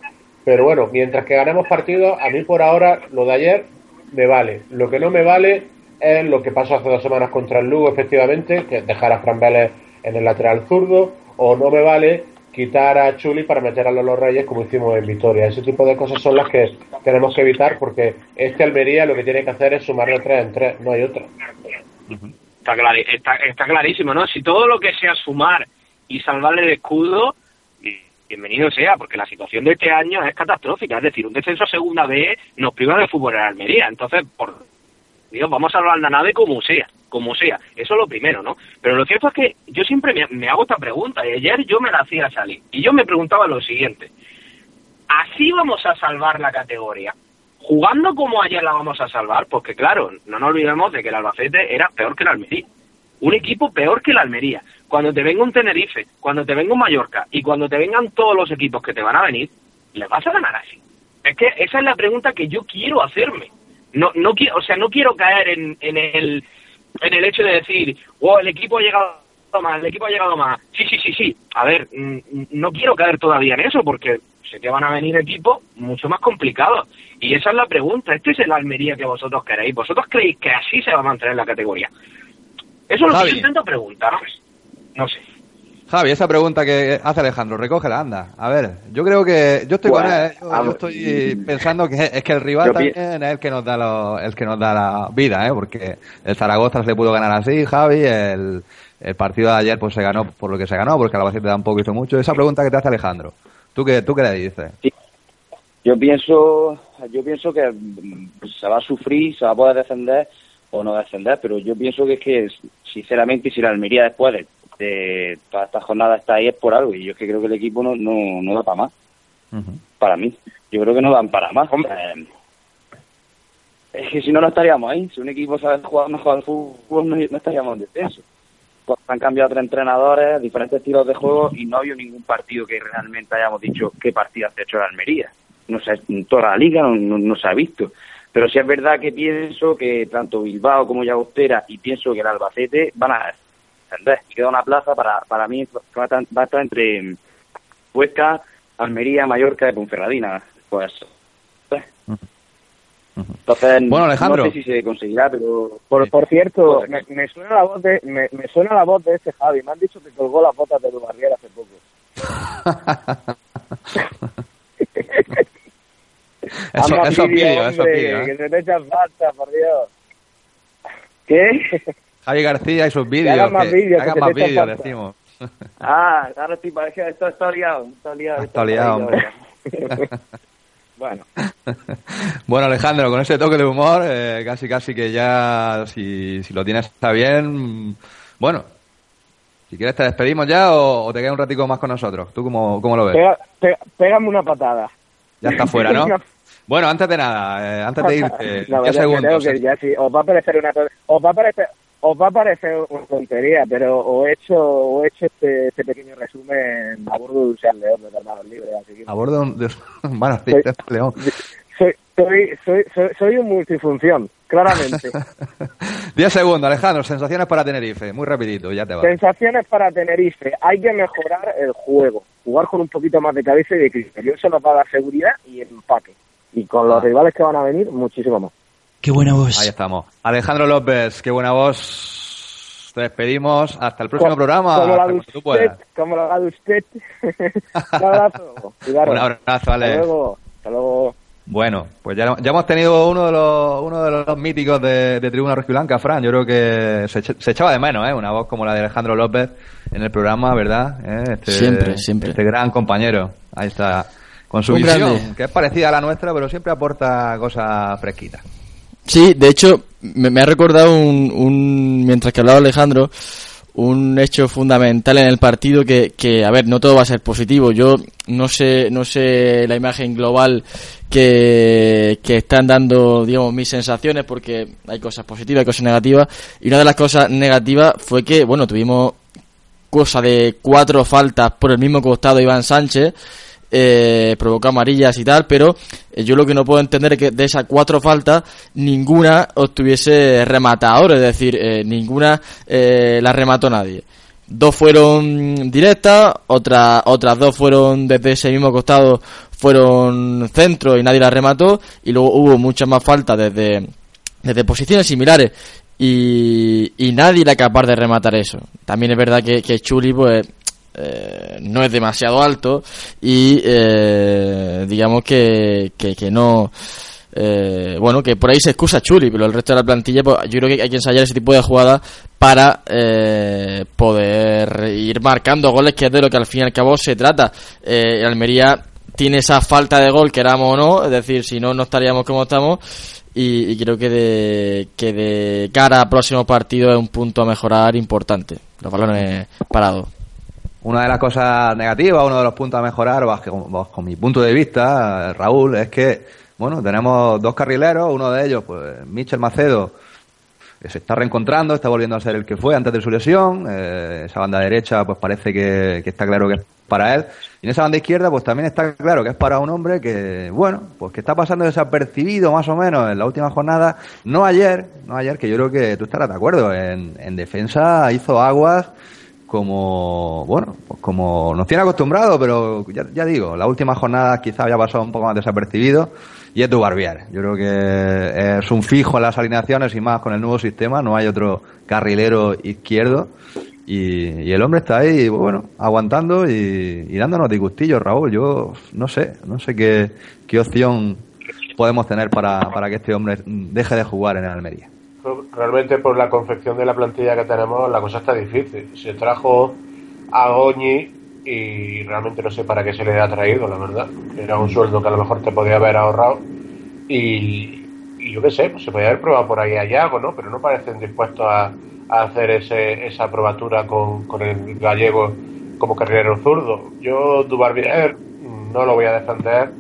Pero bueno, mientras que ganemos partidos, a mí por ahora lo de ayer me vale. Lo que no me vale es lo que pasó hace dos semanas contra el Lugo, efectivamente, que dejar a Fran Vélez en el lateral zurdo, o no me vale quitar a Chuli para meter a Lolo Reyes como hicimos en Vitoria. Ese tipo de cosas son las que tenemos que evitar porque este Almería lo que tiene que hacer es sumar de tres en tres, no hay otra. Está, clari- está, clarísimo, ¿no? Si todo lo que sea sumar y salvarle el escudo, bi- bienvenido sea, porque la situación de este año es catastrófica. Es decir, un descenso a segunda B nos priva del fútbol en Almería. Entonces, por Dios, vamos a salvar la nave como sea, como sea. Eso es lo primero, ¿no? Pero lo cierto es que yo siempre me, hago esta pregunta, y ayer yo me la hacía salir. Y yo me preguntaba lo siguiente. ¿Así vamos a salvar la categoría? jugando como ayer la vamos a salvar, porque claro, no nos olvidemos de que el Albacete era peor que el Almería. Un equipo peor que el Almería. Cuando te venga un Tenerife, cuando te venga un Mallorca y cuando te vengan todos los equipos que te van a venir, ¿les vas a ganar así? Es que esa es la pregunta que yo quiero hacerme. No, no o sea, no quiero caer en el en el hecho de decir, oh, el equipo ha llegado más, el equipo ha llegado más. Sí, sí, sí, sí. A ver, mm, no quiero caer todavía en eso porque sé que van a venir equipos mucho más complicados. Y esa es la pregunta. ¿Este es el Almería que vosotros queréis? ¿Vosotros creéis que así se va a mantener la categoría? Eso es lo que yo intento preguntar. No sé. Javi, esa pregunta que hace Alejandro, recógela, anda. A ver, yo creo que yo estoy con él, ¿eh? yo, estoy pensando que es que el rival también es el que nos da lo- el que nos da la vida, ¿eh? Porque el Zaragoza se pudo ganar así, Javi, el, el partido de ayer pues se ganó por lo que se ganó, porque Albacete tampoco hizo mucho. Esa pregunta que te hace Alejandro, ¿tú qué, tú qué le dices? Yo pienso, yo pienso que mm, se va a sufrir, se va a poder defender o no defender, pero yo pienso que es que, sinceramente, si la Almería después de, de toda esta jornada está ahí es por algo, y yo es que creo que el equipo no, no, no da para más, para mí. Yo creo que no dan para más. Sea, es que si no, no estaríamos ahí. Si un equipo sabe jugar mejor al fútbol, no, no estaríamos en descenso. Pues han cambiado tres entrenadores, diferentes estilos de juego, y no ha habido ningún partido que realmente hayamos dicho qué partido ha hecho la Almería no se, en toda la liga no, no- no se ha visto. Pero sí es verdad que pienso que tanto Bilbao como Llagostera y pienso que el Albacete van a queda una plaza para, para mí que va a estar, va a estar entre Huesca, Almería, Mallorca y Ponferradina. Pues, eh. entonces, Bueno, Alejandro. no sé si se conseguirá, pero... Por, por cierto, me, me suena la voz de me, me suena la voz de este Javi. Me han dicho que colgó las botas de Dubarrier hace poco. <laughs> Eso, Hazme eso eso vídeo, ¿eh? Que se te echan falta, por Dios. ¿Qué? Javi García y sus vídeos, hagan más que- vídeos, que que hagan más vídeos, decimos. Ah, ahora estoy, parece que esto está liado, está liado. Está liado, hombre. <laughs> Bueno. Bueno, Alejandro, con ese toque de humor, eh, casi casi que ya, si, si lo tienes está bien. Bueno, si quieres te despedimos ya o, o te quedas un ratico más con nosotros. ¿Tú cómo, cómo lo ves? Pega- pe- pégame una patada. Ya está fuera, ¿no? <laughs> Bueno, antes de nada, eh, antes de irte, <laughs> No, 10 ya- segundos. que ya sí, os va a parecer una os va a parecer os va a parecer una tontería, pero os he hecho os he hecho este, este pequeño resumen a bordo de un Seat León de Hermanos Libres, así que A bordo de un... de- <laughs> bueno, Soy- León. soy, soy, soy, soy, soy un multifunción, claramente. <laughs> 10 segundos, Alejandro, sensaciones para Tenerife, muy rapidito, ya te va. Sensaciones para Tenerife. Hay que mejorar el juego. Jugar con un poquito más de cabeza y de criterio. Eso nos va a dar seguridad y empaque. Y con los rivales que van a venir, muchísimo más. Qué buena voz. Ahí estamos. Alejandro López, qué buena voz. Te despedimos. Hasta el próximo programa. Como tú usted, como la de usted. <laughs> un abrazo. Cuidaros. Un abrazo, Hasta Alex. luego. Hasta luego. Bueno, pues ya, ya hemos tenido uno de los, uno de los míticos de, de Tribuna Rojiblanca, Fran. Yo creo que se, echa- se echaba de menos, ¿eh? Una voz como la de Alejandro López en el programa, ¿verdad? ¿Eh? Este, Siempre, siempre. Este gran compañero. Ahí está. Con su Un visión, grande. que es parecida a la nuestra, pero siempre aporta cosas fresquitas. Sí, de hecho, me, me ha recordado un, un, mientras que hablaba Alejandro, un hecho fundamental en el partido que, que, a ver, no todo va a ser positivo. Yo no sé, no sé la imagen global que, que están dando, digamos, mis sensaciones, porque hay cosas positivas, hay cosas negativas, y una de las cosas negativas fue que, bueno, tuvimos cosa de cuatro faltas por el mismo costado de Iván Sánchez, eh, provocó amarillas y tal, pero eh, yo lo que no puedo entender es que de esas cuatro faltas ninguna obtuviese rematador, es decir, eh, ninguna eh, la remató nadie. Dos fueron directas, otras otras dos fueron desde ese mismo costado, fueron centro y nadie la remató, y luego hubo muchas más faltas desde, desde posiciones similares y, y nadie era capaz de rematar eso. También es verdad que, que Chuli pues eh, no es demasiado alto y eh, digamos que, que, que no eh, bueno que por ahí se excusa Chuli pero el resto de la plantilla pues, yo creo que hay que ensayar ese tipo de jugadas para eh, poder ir marcando goles que es de lo que al fin y al cabo se trata. Eh, Almería tiene esa falta de gol queramos o no es decir si no no estaríamos como estamos y, y creo que de, que de cara a próximo partido es un punto a mejorar importante. Los balones parados Una de las cosas negativas, uno de los puntos a mejorar, bajo, bajo mi punto de vista, Raúl, es que bueno, tenemos dos carrileros, uno de ellos, pues Michel Macedo, que se está reencontrando, está volviendo a ser el que fue antes de su lesión. Eh, esa banda derecha, pues parece que, que está claro que es para él. Y en esa banda izquierda, pues también está claro que es para un hombre que, bueno, pues que está pasando desapercibido más o menos en la última jornada. No ayer, no ayer, que yo creo que tú estarás de acuerdo. En, en defensa hizo aguas como, bueno, pues como nos tiene acostumbrado, pero ya, digo, la última jornada quizá había pasado un poco más desapercibido. Y es Dubarbier. Yo creo que es un fijo en las alineaciones y más con el nuevo sistema. No hay otro carrilero izquierdo. Y, y el hombre está ahí, bueno, aguantando y, y dándonos disgustillos, Raúl. Yo no sé, no sé qué, qué opción podemos tener para, para que este hombre deje de jugar en el Almería. Realmente por la confección de la plantilla que tenemos la cosa está difícil. Se trajo a Goñi y realmente no sé para qué se le ha traído, la verdad. Era un sueldo que a lo mejor te podía haber ahorrado y, y yo qué sé, pues se podía haber probado por ahí a Yago, ¿no? Pero no parecen dispuestos a, hacer ese, esa probatura con, con el gallego como carrilero zurdo. Yo, Dubarbier, no lo voy a defender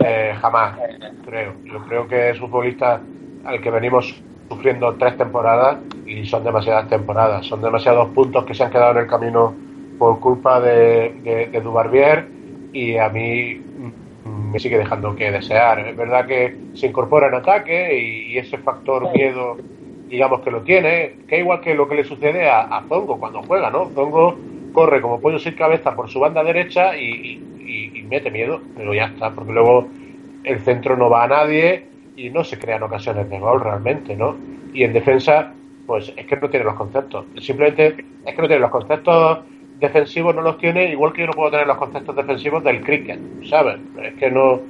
eh, jamás, creo. Yo creo que es un futbolista al que venimos sufriendo tres temporadas y son demasiadas temporadas, son demasiados puntos que se han quedado en el camino por culpa de, de, de Dubarbier y a mí mm, me sigue dejando que desear. Es verdad que se incorpora en ataque y, y ese factor miedo, digamos que lo tiene, que igual que lo que le sucede a, a Zongo cuando juega, ¿no? Zongo corre como pollo sin cabeza por su banda derecha y, y, y mete miedo, pero ya está, porque luego el centro no va a nadie y no se crean ocasiones de gol realmente, ¿no? Y en defensa, pues es que no tiene los conceptos. Simplemente es que no tiene los conceptos defensivos, no los tiene, igual que yo no puedo tener los conceptos defensivos del cricket, ¿sabes? Es que no,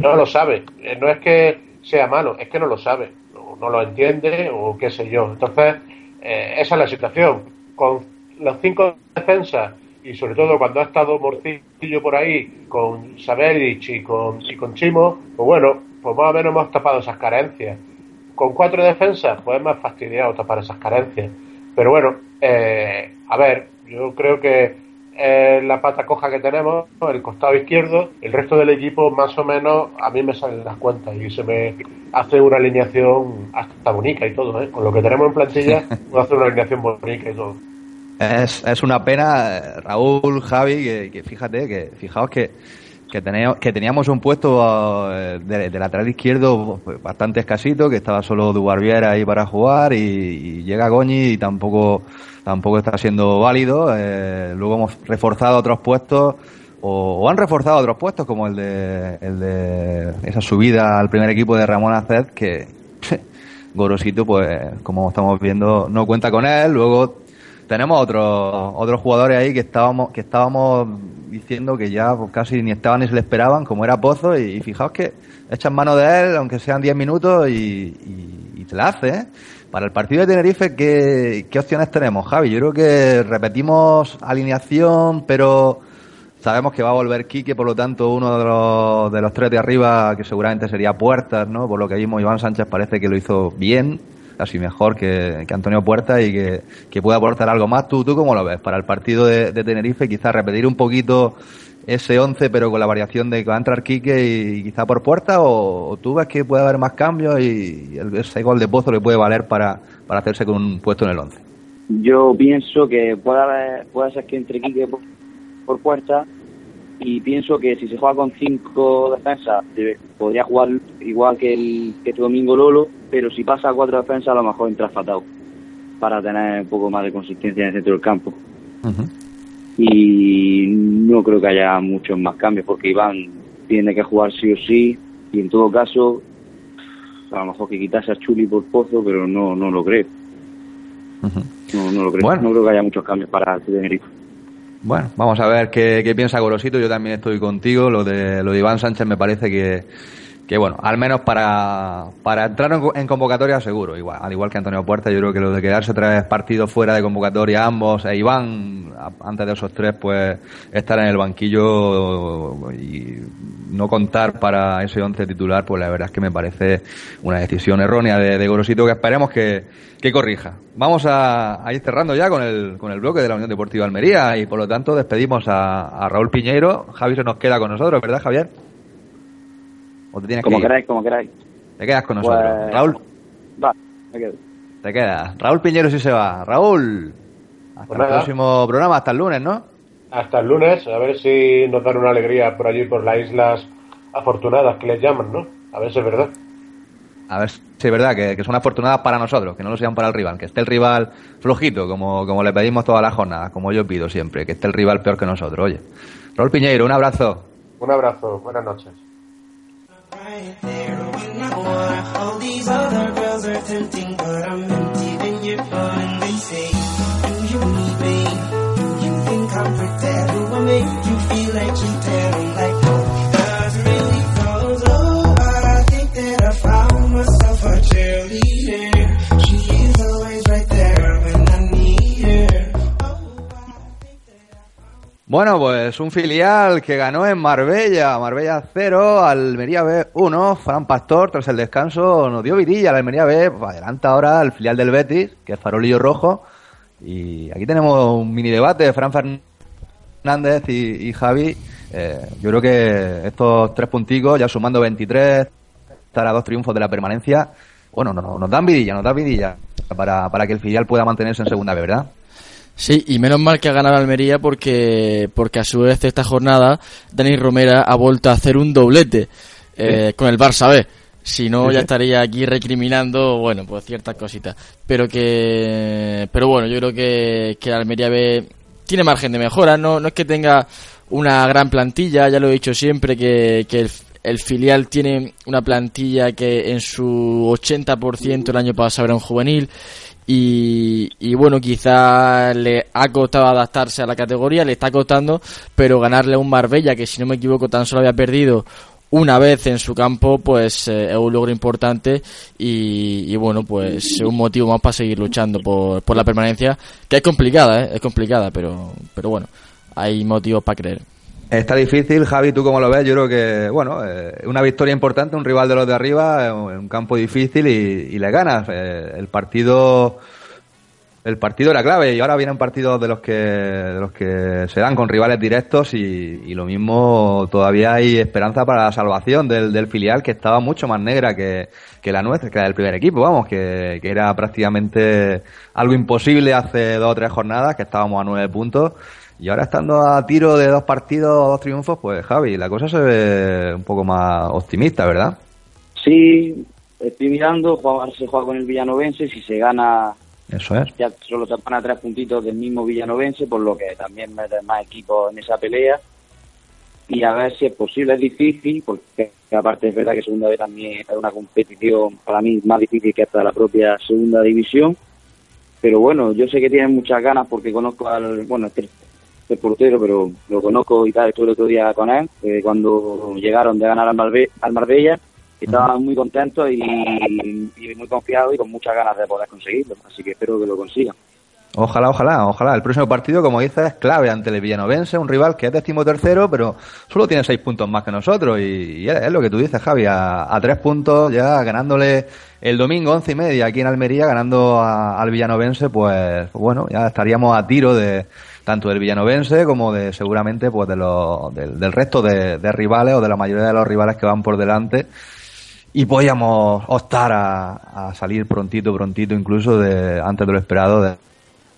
no lo sabe. Eh, No es que sea malo, es que no lo sabe. O no lo entiende o qué sé yo. Entonces, eh, esa es la situación. Con los cinco defensas y sobre todo cuando ha estado Morcillo por ahí con Sabelich y con, y con Chimo, pues bueno, pues más o menos hemos tapado esas carencias. Con cuatro defensas, pues es más fastidiado tapar esas carencias. Pero bueno, eh, a ver, yo creo que eh, la pata coja que tenemos, el costado izquierdo, el resto del equipo más o menos a mí me salen las cuentas y se me hace una alineación hasta bonita y todo, ¿eh? Con lo que tenemos en plantilla, <laughs> puedo hacer una alineación bonita y todo. Es, es una pena, eh, Raúl, Javi, que, que fíjate, que fijaos que, que, teníamos, que teníamos un puesto eh, de, lateral izquierdo pues, bastante escasito, que estaba solo Dubarbier ahí para jugar y, y llega Goñi y tampoco, tampoco está siendo válido. Eh, luego hemos reforzado otros puestos o, o han reforzado otros puestos como el de, el de esa subida al primer equipo de Ramón Aced que <laughs> Gorosito pues como estamos viendo no cuenta con él. Luego tenemos otros otros jugadores ahí que estábamos que estábamos diciendo que ya casi ni estaban ni se le esperaban como era Pozo y, fijaos que echan mano de él aunque sean 10 minutos y te la hace ¿eh? para el partido de Tenerife ¿qué, qué opciones tenemos Javi yo creo que repetimos alineación pero sabemos que va a volver Quique por lo tanto uno de los, de los tres de arriba que seguramente sería Puertas no por lo que vimos Iván Sánchez parece que lo hizo bien casi mejor que, que Antonio Puerta y que, que pueda aportar algo más. ¿Tú, ¿Tú cómo lo ves? Para el partido de, de Tenerife, quizás repetir un poquito ese 11, pero con la variación de que va a entrar Quique y, y quizá por Puerta, o, o, tú ves que puede haber más cambios y, el, ese gol de Pozo le puede valer para, para hacerse con un puesto en el 11. Yo pienso que puede, haber, puede ser que entre Quique por, por Puerta y pienso que si se juega con cinco defensas podría jugar igual que el que este domingo Lolo pero si pasa a cuatro defensas a lo mejor entra Fatao para tener un poco más de consistencia en el centro del campo uh -huh. y no creo que haya muchos más cambios porque Iván tiene que jugar sí o sí y en todo caso a lo mejor que quitase a Chuli por Pozo pero no no lo creo uh -huh. no, no lo creo bueno. no creo que haya muchos cambios para Tenerife bueno, vamos a ver qué, qué piensa Gorosito. Yo también estoy contigo. Lo de, lo de Iván Sánchez me parece que, que bueno, al menos para, para entrar en, convocatoria seguro, igual, al igual que Antonio Puerta, yo creo que lo de quedarse tres partidos fuera de convocatoria ambos, e Iván, antes de esos tres, pues estar en el banquillo y no contar para ese once titular, pues la verdad es que me parece una decisión errónea de, Gorosito que esperemos que, que corrija. Vamos a, a, ir cerrando ya con el, con el bloque de la Unión Deportiva Almería y por lo tanto despedimos a, a Raúl Piñeiro. Javi se nos queda con nosotros, ¿verdad Javier? ¿O te tienes Como que ir? queráis, como queráis. Te quedas con nosotros. Pues- Raúl, Va, me quedo. te quedas. Raúl Piñero sí se va. Raúl, hasta Pues el nada. próximo programa, hasta el lunes, ¿no? Hasta el lunes, a ver si nos dan una alegría por allí, por las islas afortunadas que les llaman, ¿no? A ver si es verdad. A ver si es verdad que, que son afortunadas para nosotros, que no lo sean para el rival, que esté el rival flojito, como, como le pedimos todas las jornadas, como yo pido siempre, que esté el rival peor que nosotros, oye. Raúl Piñeiro, un abrazo. Un abrazo, buenas noches. All these other girls are tempting, but I'm empty when you're fun. They say, Do you need me? Do you think I'm pretend? Do I make you feel like you did? Bueno, pues un filial que ganó en Marbella, Marbella 0, Almería B 1, Fran Pastor tras el descanso nos dio vidilla la Almería B, pues adelanta ahora el filial del Betis, que es Farolillo Rojo, y aquí tenemos un mini debate, Fran Fernández y, y Javi, Eh, yo creo que estos tres punticos, ya sumando 23, estar a dos triunfos de la permanencia, bueno, no, no, nos dan vidilla, nos dan vidilla para, para que el filial pueda mantenerse en segunda B, ¿verdad? Sí, y menos mal que ha ganado Almería porque, porque a su vez esta jornada Dani Romera ha vuelto a hacer un doblete eh, con el Barça B. Si no, ya estaría aquí recriminando, bueno, pues ciertas cositas. Pero que, pero bueno, yo creo que, que Almería B tiene margen de mejora. No, no es que tenga una gran plantilla, ya lo he dicho siempre, que, que el, el filial tiene una plantilla que en su 80% el año pasado era un juvenil. Y, y bueno, quizá le ha costado adaptarse a la categoría, le está costando, pero ganarle a un Marbella que si no me equivoco tan solo había perdido una vez en su campo, pues eh, es un logro importante y, y bueno, pues un motivo más para seguir luchando por, por la permanencia, que es complicada, ¿eh? es complicada, pero, pero bueno, hay motivos para creer. Está difícil, Javi, ¿tú cómo lo ves? Yo creo que, bueno, eh, una victoria importante, un rival de los de arriba, eh, un campo difícil y, y le ganas. Eh, el partido el partido era clave y ahora vienen partidos de los que de los que se dan con rivales directos y, lo mismo todavía hay esperanza para la salvación del, del filial que estaba mucho más negra que, que la nuestra, que la del primer equipo, vamos, que, que era prácticamente algo imposible hace dos o tres jornadas, que estábamos a nueve puntos y ahora estando a tiro de dos partidos, dos triunfos, pues Javi, la cosa se ve un poco más optimista, ¿verdad? Sí, estoy mirando, juega- se juega con el Villanovense, si se gana Eso es. ya solo te van a tres puntitos del mismo Villanovense, por lo que también meten más equipos en esa pelea. Y a ver si es posible, es difícil, porque aparte es verdad que Segunda B también es una competición para mí más difícil que hasta la propia Segunda División. Pero bueno, yo sé que tienen muchas ganas porque conozco al, bueno, este portero, pero lo conozco y tal, estuve el otro día con él, eh, cuando llegaron de ganar al, Malve- al Marbella, estaban muy contentos y, y muy confiados y con muchas ganas de poder conseguirlo, así que espero que lo consigan. Ojalá, ojalá, ojalá. El próximo partido, como dices, es clave ante el Villanovense, un rival que es decimotercero, pero solo tiene seis puntos más que nosotros. Y, y es, es lo que tú dices, Javi, a, a tres puntos, ya ganándole el domingo once y media aquí en Almería, ganando a- al Villanovense, pues bueno, ya estaríamos a tiro de tanto del Villanovense como de seguramente pues de los, del, del resto de, rivales o de la mayoría de los rivales que van por delante y podíamos optar a, a salir prontito, prontito, incluso de antes de lo esperado de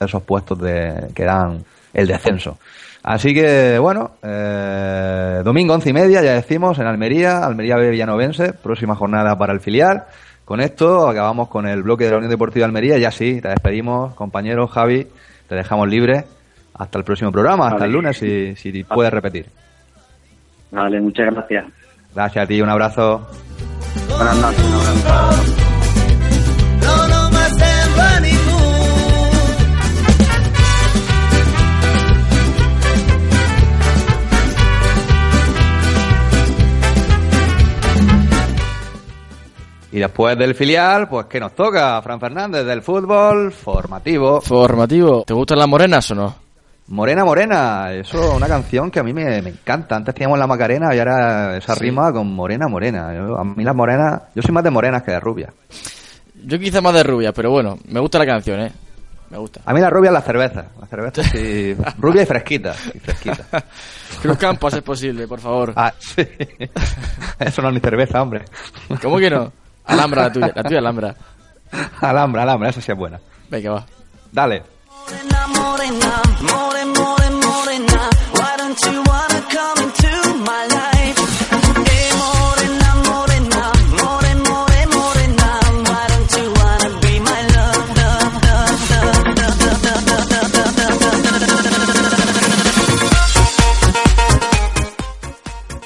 esos puestos de, que dan el descenso. Así que, bueno, eh, domingo once y media, ya decimos, en Almería, Almería B Villanovense, próxima jornada para el filial. Con esto acabamos con el bloque de la Unión Deportiva de Almería. Ya sí, te despedimos, compañero Javi, te dejamos libre. Hasta el próximo programa, hasta Vale. el lunes, si, si puedes repetir. Vale, muchas gracias. Gracias a ti, un abrazo. Buenas noches, un abrazo. No, no más sembra ningún. Y después del filial, pues ¿qué nos toca? Fran Fernández del fútbol formativo. Formativo. ¿Te gustan las morenas o no? Morena, morena, eso es una canción que a mí me, me encanta. Antes teníamos la Macarena y ahora esa rima con morena, morena. Yo- a mí las morenas, yo soy más de morenas que de rubias. Yo quizá más de rubia, pero bueno, me gusta la canción, ¿eh? Me gusta. A mí la rubia es la cerveza. La cerveza sí. <laughs> rubia y fresquita. Y fresquita. <laughs> Cruz Campos es posible, por favor. Ah, sí. <laughs> Eso no es ni cerveza, hombre. ¿Cómo que no? Alhambra la tuya, la tuya Alhambra. Alhambra, Alhambra, esa sí es buena. Venga, va. Dale.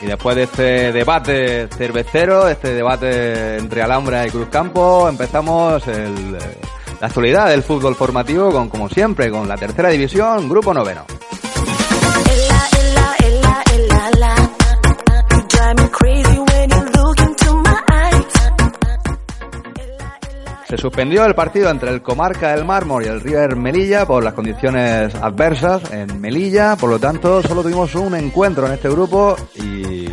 Y después de este debate cervecero, este debate entre Alhambra y Cruz Campo, empezamos el la actualidad del fútbol formativo con, como siempre, con la tercera división, grupo noveno. Se suspendió el partido entre el Comarca del Mármol y el River Melilla por las condiciones adversas en Melilla, por lo tanto solo tuvimos un encuentro en este grupo y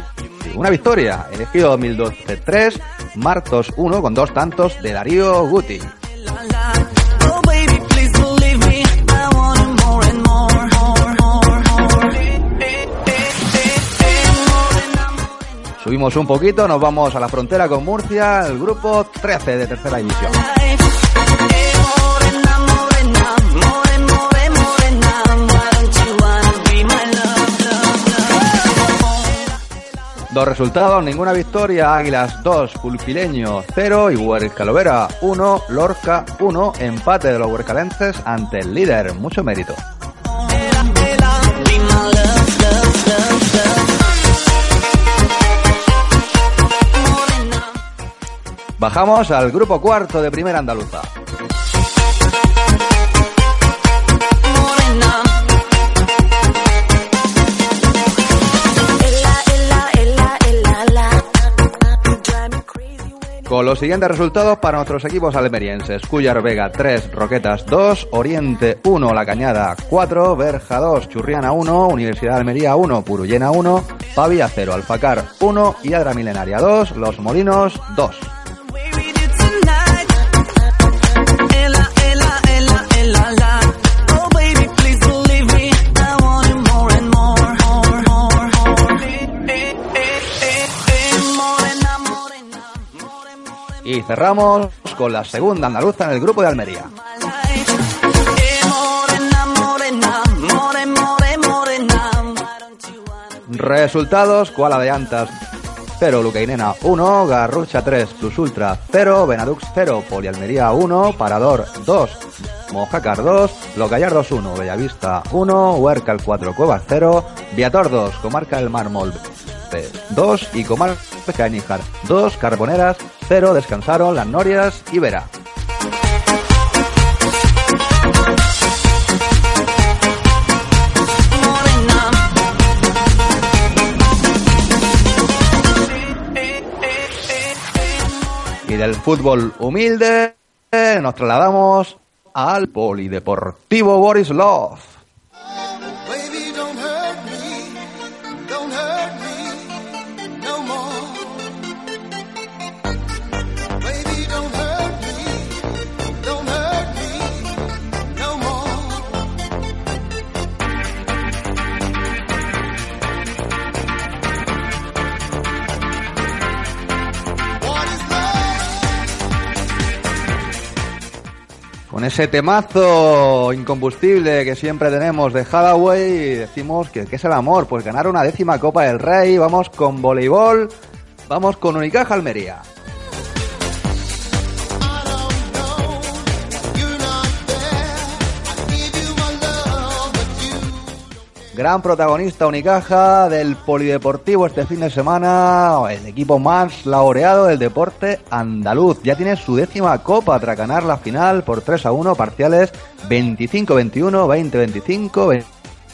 una victoria. Elegido 2012 3, Martos 1 con dos tantos de Darío Guti. Subimos un poquito, nos vamos a la frontera con Murcia, el grupo 13 de tercera división. Dos resultados, ninguna victoria, Águilas 2, Pulpileño 0 y Huercalovera 1, Lorca 1, empate de los huercalenses ante el líder, mucho mérito. Bajamos al grupo cuarto de primera andaluza. Con los siguientes resultados para nuestros equipos almerienses. Cuyar Vega 3, Roquetas 2, Oriente 1, La Cañada 4, Berja 2, Churriana 1, Universidad de Almería 1, Purullena 1, Pavia 0, Alfacar 1 y Adra Milenaria 2, Los Molinos 2. Cerramos con la segunda andaluza en el grupo de Almería. Resultados, Koala de Antas 0, Lucainena 1, Garrucha 3, Plus Ultra 0, Benadux 0, Polialmería 1, Parador 2, Mojácar 2, Los Gallardos 1, Bellavista 1, Huercal 4, Cuevas 0, Viator 2, Comarca del Mármol 2 y Comarca Níjar 2, Carboneras 0, descansaron Las Norias y Vera. Y del fútbol humilde nos trasladamos al Polideportivo Borislov. Baby, Con ese temazo incombustible que siempre tenemos de Hathaway, decimos que ¿qué es el amor? Pues ganar una décima Copa del Rey, vamos con voleibol, vamos con Unicaja Almería. Gran protagonista Unicaja del Polideportivo este fin de semana, el equipo más laureado del deporte andaluz. Ya tiene su décima copa tras ganar la final por 3 a 1, parciales 25-21, 20-25,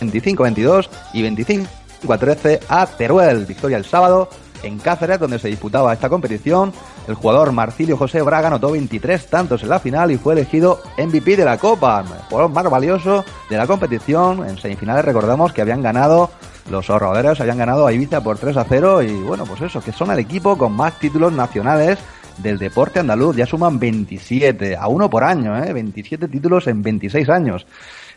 25-22 y 25 a 13 a Teruel. Victoria el sábado en Cáceres, donde se disputaba esta competición. El jugador Marcilio José Braga anotó 23 tantos en la final y fue elegido MVP de la Copa, el jugador más valioso de la competición. En semifinales recordamos que habían ganado los ahorradores, habían ganado a Ibiza por 3 a 0 y bueno, pues eso, que son el equipo con más títulos nacionales del deporte andaluz. Ya suman 27, a uno por año, ¿eh? 27 títulos en 26 años.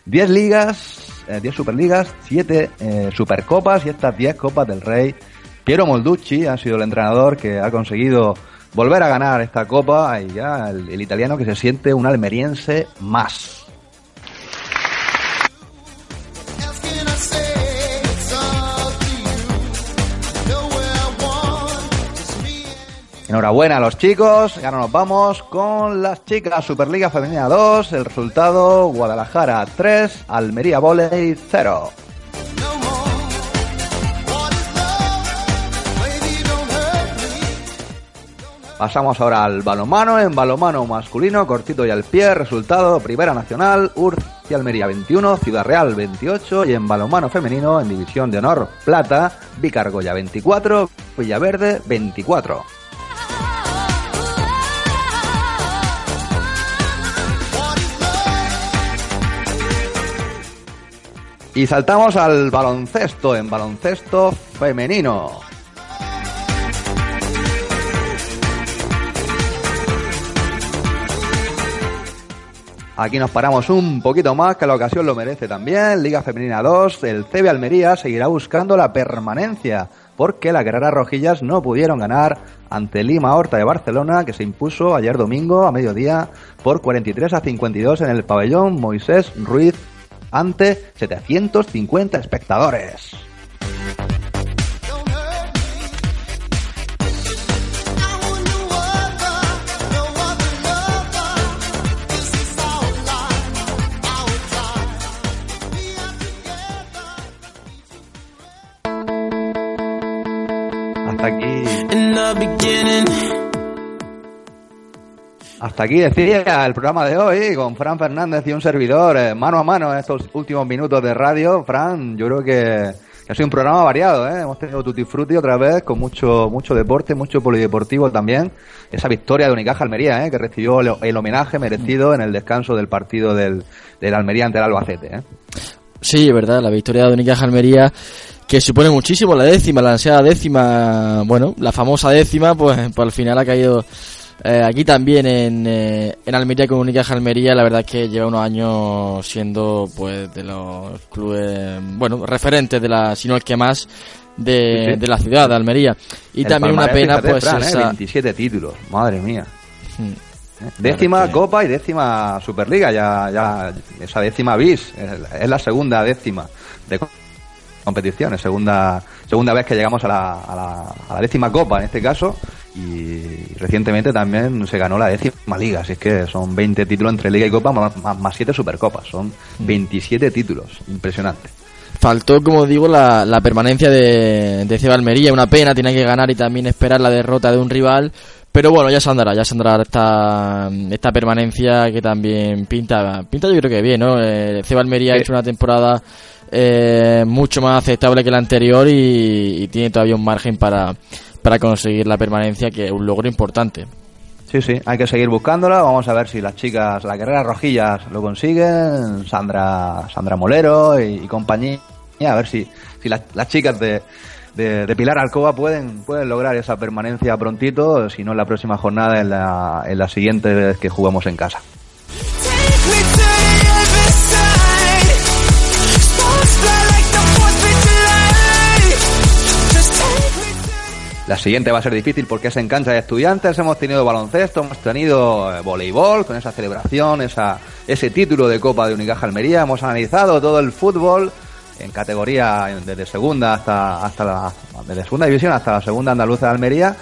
10 ligas, eh, 10 superligas, 7 eh, supercopas y estas 10 copas del rey. Piero Molducci ha sido el entrenador que ha conseguido volver a ganar esta copa y ya el, italiano que se siente un almeriense más. Enhorabuena a los chicos, y ahora nos vamos con las chicas Superliga Femenina 2, el resultado Guadalajara 3, Almería Voley 0. Pasamos ahora al balonmano, en balonmano masculino, cortito y al pie, resultado Primera Nacional, Urc y Almería 21, Ciudad Real 28 y en balonmano femenino, en División de Honor Plata, Vicargoya 24, Villaverde 24. Y saltamos al baloncesto, en baloncesto femenino. Aquí nos paramos un poquito más, que la ocasión lo merece también. Liga Femenina 2, el CB Almería seguirá buscando la permanencia, porque las guerreras rojillas no pudieron ganar ante Lima Horta de Barcelona, que se impuso ayer domingo a mediodía por 43 a 52 en el pabellón Moisés Ruiz ante 750 espectadores. Hasta aquí. Hasta aquí decía el programa de hoy con Fran Fernández y un servidor eh, mano a mano en estos últimos minutos de radio. Fran, yo creo que, que ha sido un programa variado, ¿eh? hemos tenido Tutti Frutti otra vez con mucho mucho deporte, mucho polideportivo también. Esa victoria de Unicaja Almería, ¿eh? que recibió el, el homenaje merecido en el descanso del partido del, del Almería ante el Albacete. ¿eh? Sí, verdad, la victoria de Unicaja Almería que supone muchísimo, la décima, la ansiada décima, bueno, la famosa décima, pues, pues al final ha caído eh, aquí también en, eh, en Almería con Unicaja Almería, la verdad es que lleva unos años siendo pues de los clubes, bueno, referentes de la, si no el que más, de, Sí, sí. de la ciudad de Almería. Y El también una pena, pues Fran, ¿eh? esa... 27 títulos, madre mía. Hmm. ¿Eh? Décima Copa y décima Superliga, ya, ya esa décima bis, es es la segunda décima de co- competiciones, segunda, segunda vez que llegamos a la, a, la, a la décima Copa en este caso y recientemente también se ganó la décima Liga, así que son 20 títulos entre Liga y Copa más, más, más 7 Supercopas, son 27 títulos, impresionante. Faltó, como digo, la, la permanencia de, de Ceba Almería. Una pena, tiene que ganar y también esperar la derrota de un rival. Pero bueno, ya se andará, ya se andará esta, esta permanencia que también pinta, pinta yo creo que bien, ¿no? Eh, Ceba Almería ha hecho una temporada eh, mucho más aceptable que la anterior y, tiene todavía un margen para, para conseguir la permanencia, que es un logro importante. Sí, sí, hay que seguir buscándola. Vamos a ver si las chicas, las guerreras rojillas lo consiguen. Sandra, Sandra Molero y, y compañía. A ver si, si las, las chicas de, de, Pilar Alcoba pueden, pueden lograr esa permanencia prontito. Si no, en la próxima jornada, en la, en la siguiente vez que jugamos en casa. La siguiente va a ser difícil porque es en cancha de estudiantes. Hemos tenido baloncesto, hemos tenido eh, voleibol con esa celebración, esa, ese título de Copa de Unicaja Almería. Hemos analizado todo el fútbol en categoría desde segunda hasta, hasta la, segunda división hasta la segunda andaluza de Almería.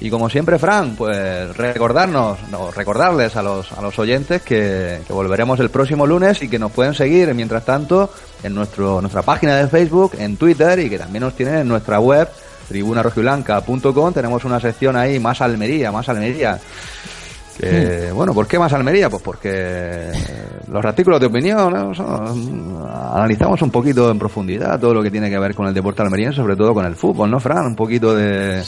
Y como siempre, Fran, pues recordarnos, no, recordarles a los, a los oyentes que, que volveremos el próximo lunes y que nos pueden seguir mientras tanto en nuestro, nuestra página de Facebook, en Twitter y que también nos tienen en nuestra web tribunarojiblanca.com tenemos una sección ahí más Almería, más Almería. Que, Bueno, ¿por qué más Almería? Pues porque los artículos de opinión ¿no? Son- analizamos un poquito en profundidad todo lo que tiene que ver con el deporte almeriense, sobre todo con el fútbol, ¿no, Fran? Un poquito de,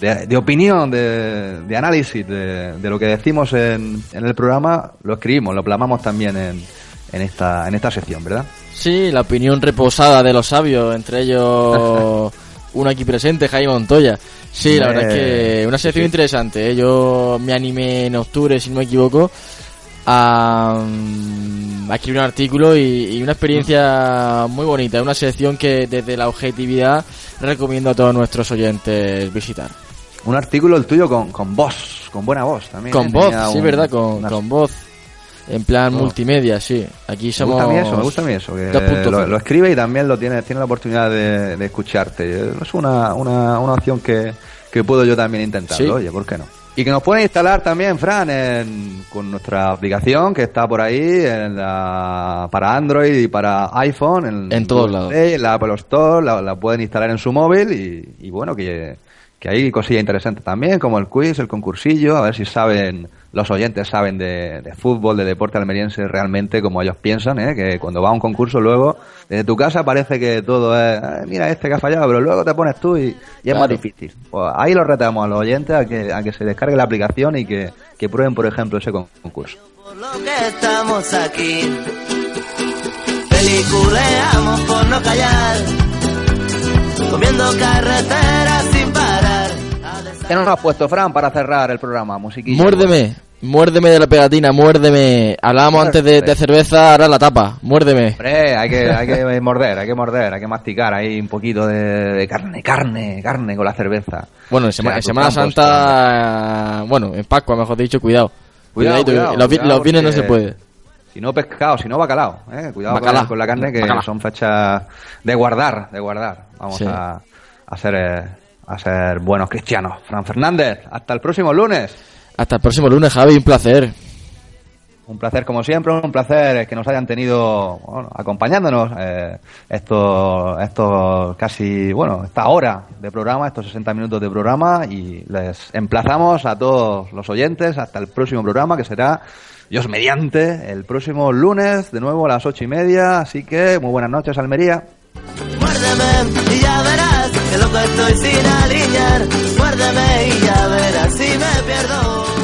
de, de opinión, de, de análisis de, de lo que decimos en, en el programa, lo escribimos, lo plasmamos también en, en, esta, en esta sección, ¿verdad? Sí, la opinión reposada de los sabios, entre ellos <laughs> uno aquí presente, Jaime Montoya. Sí, la Eh, verdad es que una sección sí. interesante. ¿eh? Yo me animé en octubre, si no me equivoco, a, mm, a escribir un artículo y, y una experiencia muy bonita. Una sección que desde la objetividad recomiendo a todos nuestros oyentes visitar. Un artículo el tuyo con, con voz, con buena voz también. Con ¿eh? voz, Tenía sí, un- verdad, con, unas- con voz. En plan Oh. multimedia, sí. Aquí Me somos. gusta a mí eso, me gusta a mí eso, que 2.0. lo, lo escribe y también lo tiene, tiene la oportunidad de, de escucharte. Es una, una, una opción que, que puedo yo también intentarlo, Sí. oye, ¿por qué no? Y que nos pueden instalar también, Fran, en- con nuestra aplicación que está por ahí en la, para Android y para iPhone. En, En todos lados. La Apple Store, la, la pueden instalar en su móvil y, y bueno, que, que hay cosillas interesantes también, como el quiz, el concursillo, a ver si saben, los oyentes saben de, de fútbol, de deporte almeriense realmente como ellos piensan, ¿eh? que cuando va a un concurso luego, desde tu casa parece que todo es, "Ah, mira este que ha fallado, pero luego te pones tú y, y es Claro. más difícil. Pues ahí los retamos a los oyentes a que, a que se descargue la aplicación y que, que prueben, por ejemplo, ese con- concurso. lo que estamos aquí. Peliculeamos por no callar, comiendo carreteras sin parar. ¿Qué nos has puesto, Fran, para cerrar el programa? Musiquilla. Muérdeme, muérdeme de la pegatina, muérdeme. Hablábamos antes de, de cerveza, ahora la tapa, muérdeme. Hombre, hay que, hay que morder, hay que morder, hay que masticar ahí un poquito de, de carne, carne, carne con la cerveza. Bueno, en, O sea, Sema- en tus Semana campos, Santa, bueno, en Pascua, mejor dicho, cuidado. Cuidado, cuidado, los, los viernes no se puede. Si no pescado, si no bacalao, ¿eh? Cuidado con- Bacalao. Con, la carne que Bacalao. son fechas de guardar, de guardar. Vamos Sí. a, a ser eh, a ser buenos cristianos. Fran Fernández, hasta el próximo lunes. Hasta el próximo lunes, Javi, un placer. Un placer como siempre, un placer que nos hayan tenido bueno, acompañándonos eh, estos, estos casi, bueno, esta hora de programa, estos 60 minutos de programa y les emplazamos a todos los oyentes hasta el próximo programa que será, Dios mediante, el próximo lunes de nuevo a las ocho y media, así que muy buenas noches Almería. Muérdeme y ya verás que loco estoy sin alinear. Muérdeme y ya verás si me pierdo.